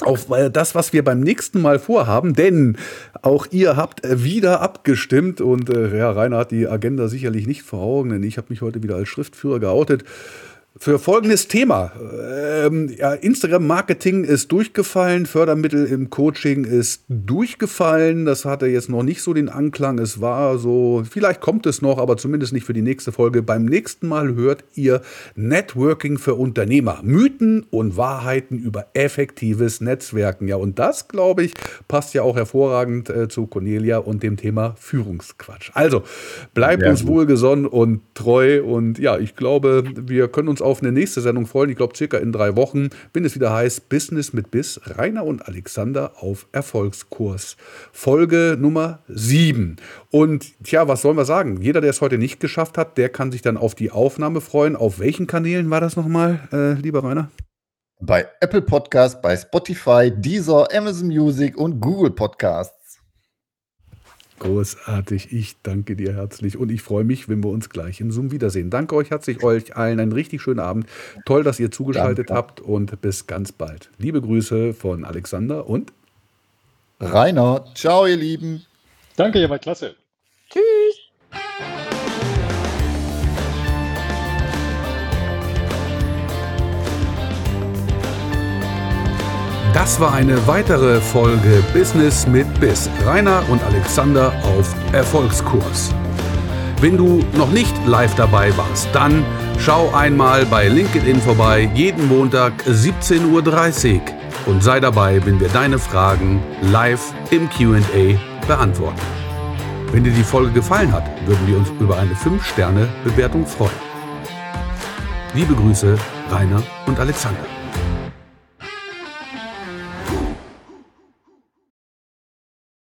auf äh, das, was wir beim nächsten Mal vorhaben, denn auch ihr habt äh, wieder abgestimmt und äh, ja, Rainer hat die Agenda sicherlich nicht vor Augen, denn ich habe mich heute wieder als Schriftführer geoutet für folgendes Thema. Ähm, ja, Instagram-Marketing ist durchgefallen, Fördermittel im Coaching ist durchgefallen. Das hatte jetzt noch nicht so den Anklang. Es war so, vielleicht kommt es noch, aber zumindest nicht für die nächste Folge. Beim nächsten Mal hört ihr Networking für Unternehmer. Mythen und Wahrheiten über effektives Netzwerken. Ja, und das, glaube ich, passt ja auch hervorragend äh, zu Cornelia und dem Thema Führungsquatsch. Also, bleibt ja, uns wohlgesonnen und treu. Und ja, ich glaube, wir können uns auch auf eine nächste Sendung freuen. Ich glaube, circa in drei Wochen, wenn es wieder heißt Business mit Biss, Rainer und Alexander auf Erfolgskurs. Folge Nummer 7. Und tja, was sollen wir sagen? Jeder, der es heute nicht geschafft hat, der kann sich dann auf die Aufnahme freuen. Auf welchen Kanälen war das nochmal, äh, lieber Rainer? Bei Apple Podcast, bei Spotify, Deezer, Amazon Music und Google Podcast. Großartig. Ich danke dir herzlich und ich freue mich, wenn wir uns gleich in Zoom wiedersehen. Danke euch herzlich, euch allen einen richtig schönen Abend. Toll, dass ihr zugeschaltet danke. habt und bis ganz bald. Liebe Grüße von Alexander und Rainer. Ciao, ihr Lieben. Danke, ihr war klasse. Tschüss. Das war eine weitere Folge Business mit Biss. Rainer und Alexander auf Erfolgskurs. Wenn du noch nicht live dabei warst, dann schau einmal bei LinkedIn vorbei, jeden Montag 17.30 Uhr und sei dabei, wenn wir deine Fragen live im QA beantworten. Wenn dir die Folge gefallen hat, würden wir uns über eine 5-Sterne-Bewertung freuen. Liebe Grüße, Rainer und Alexander.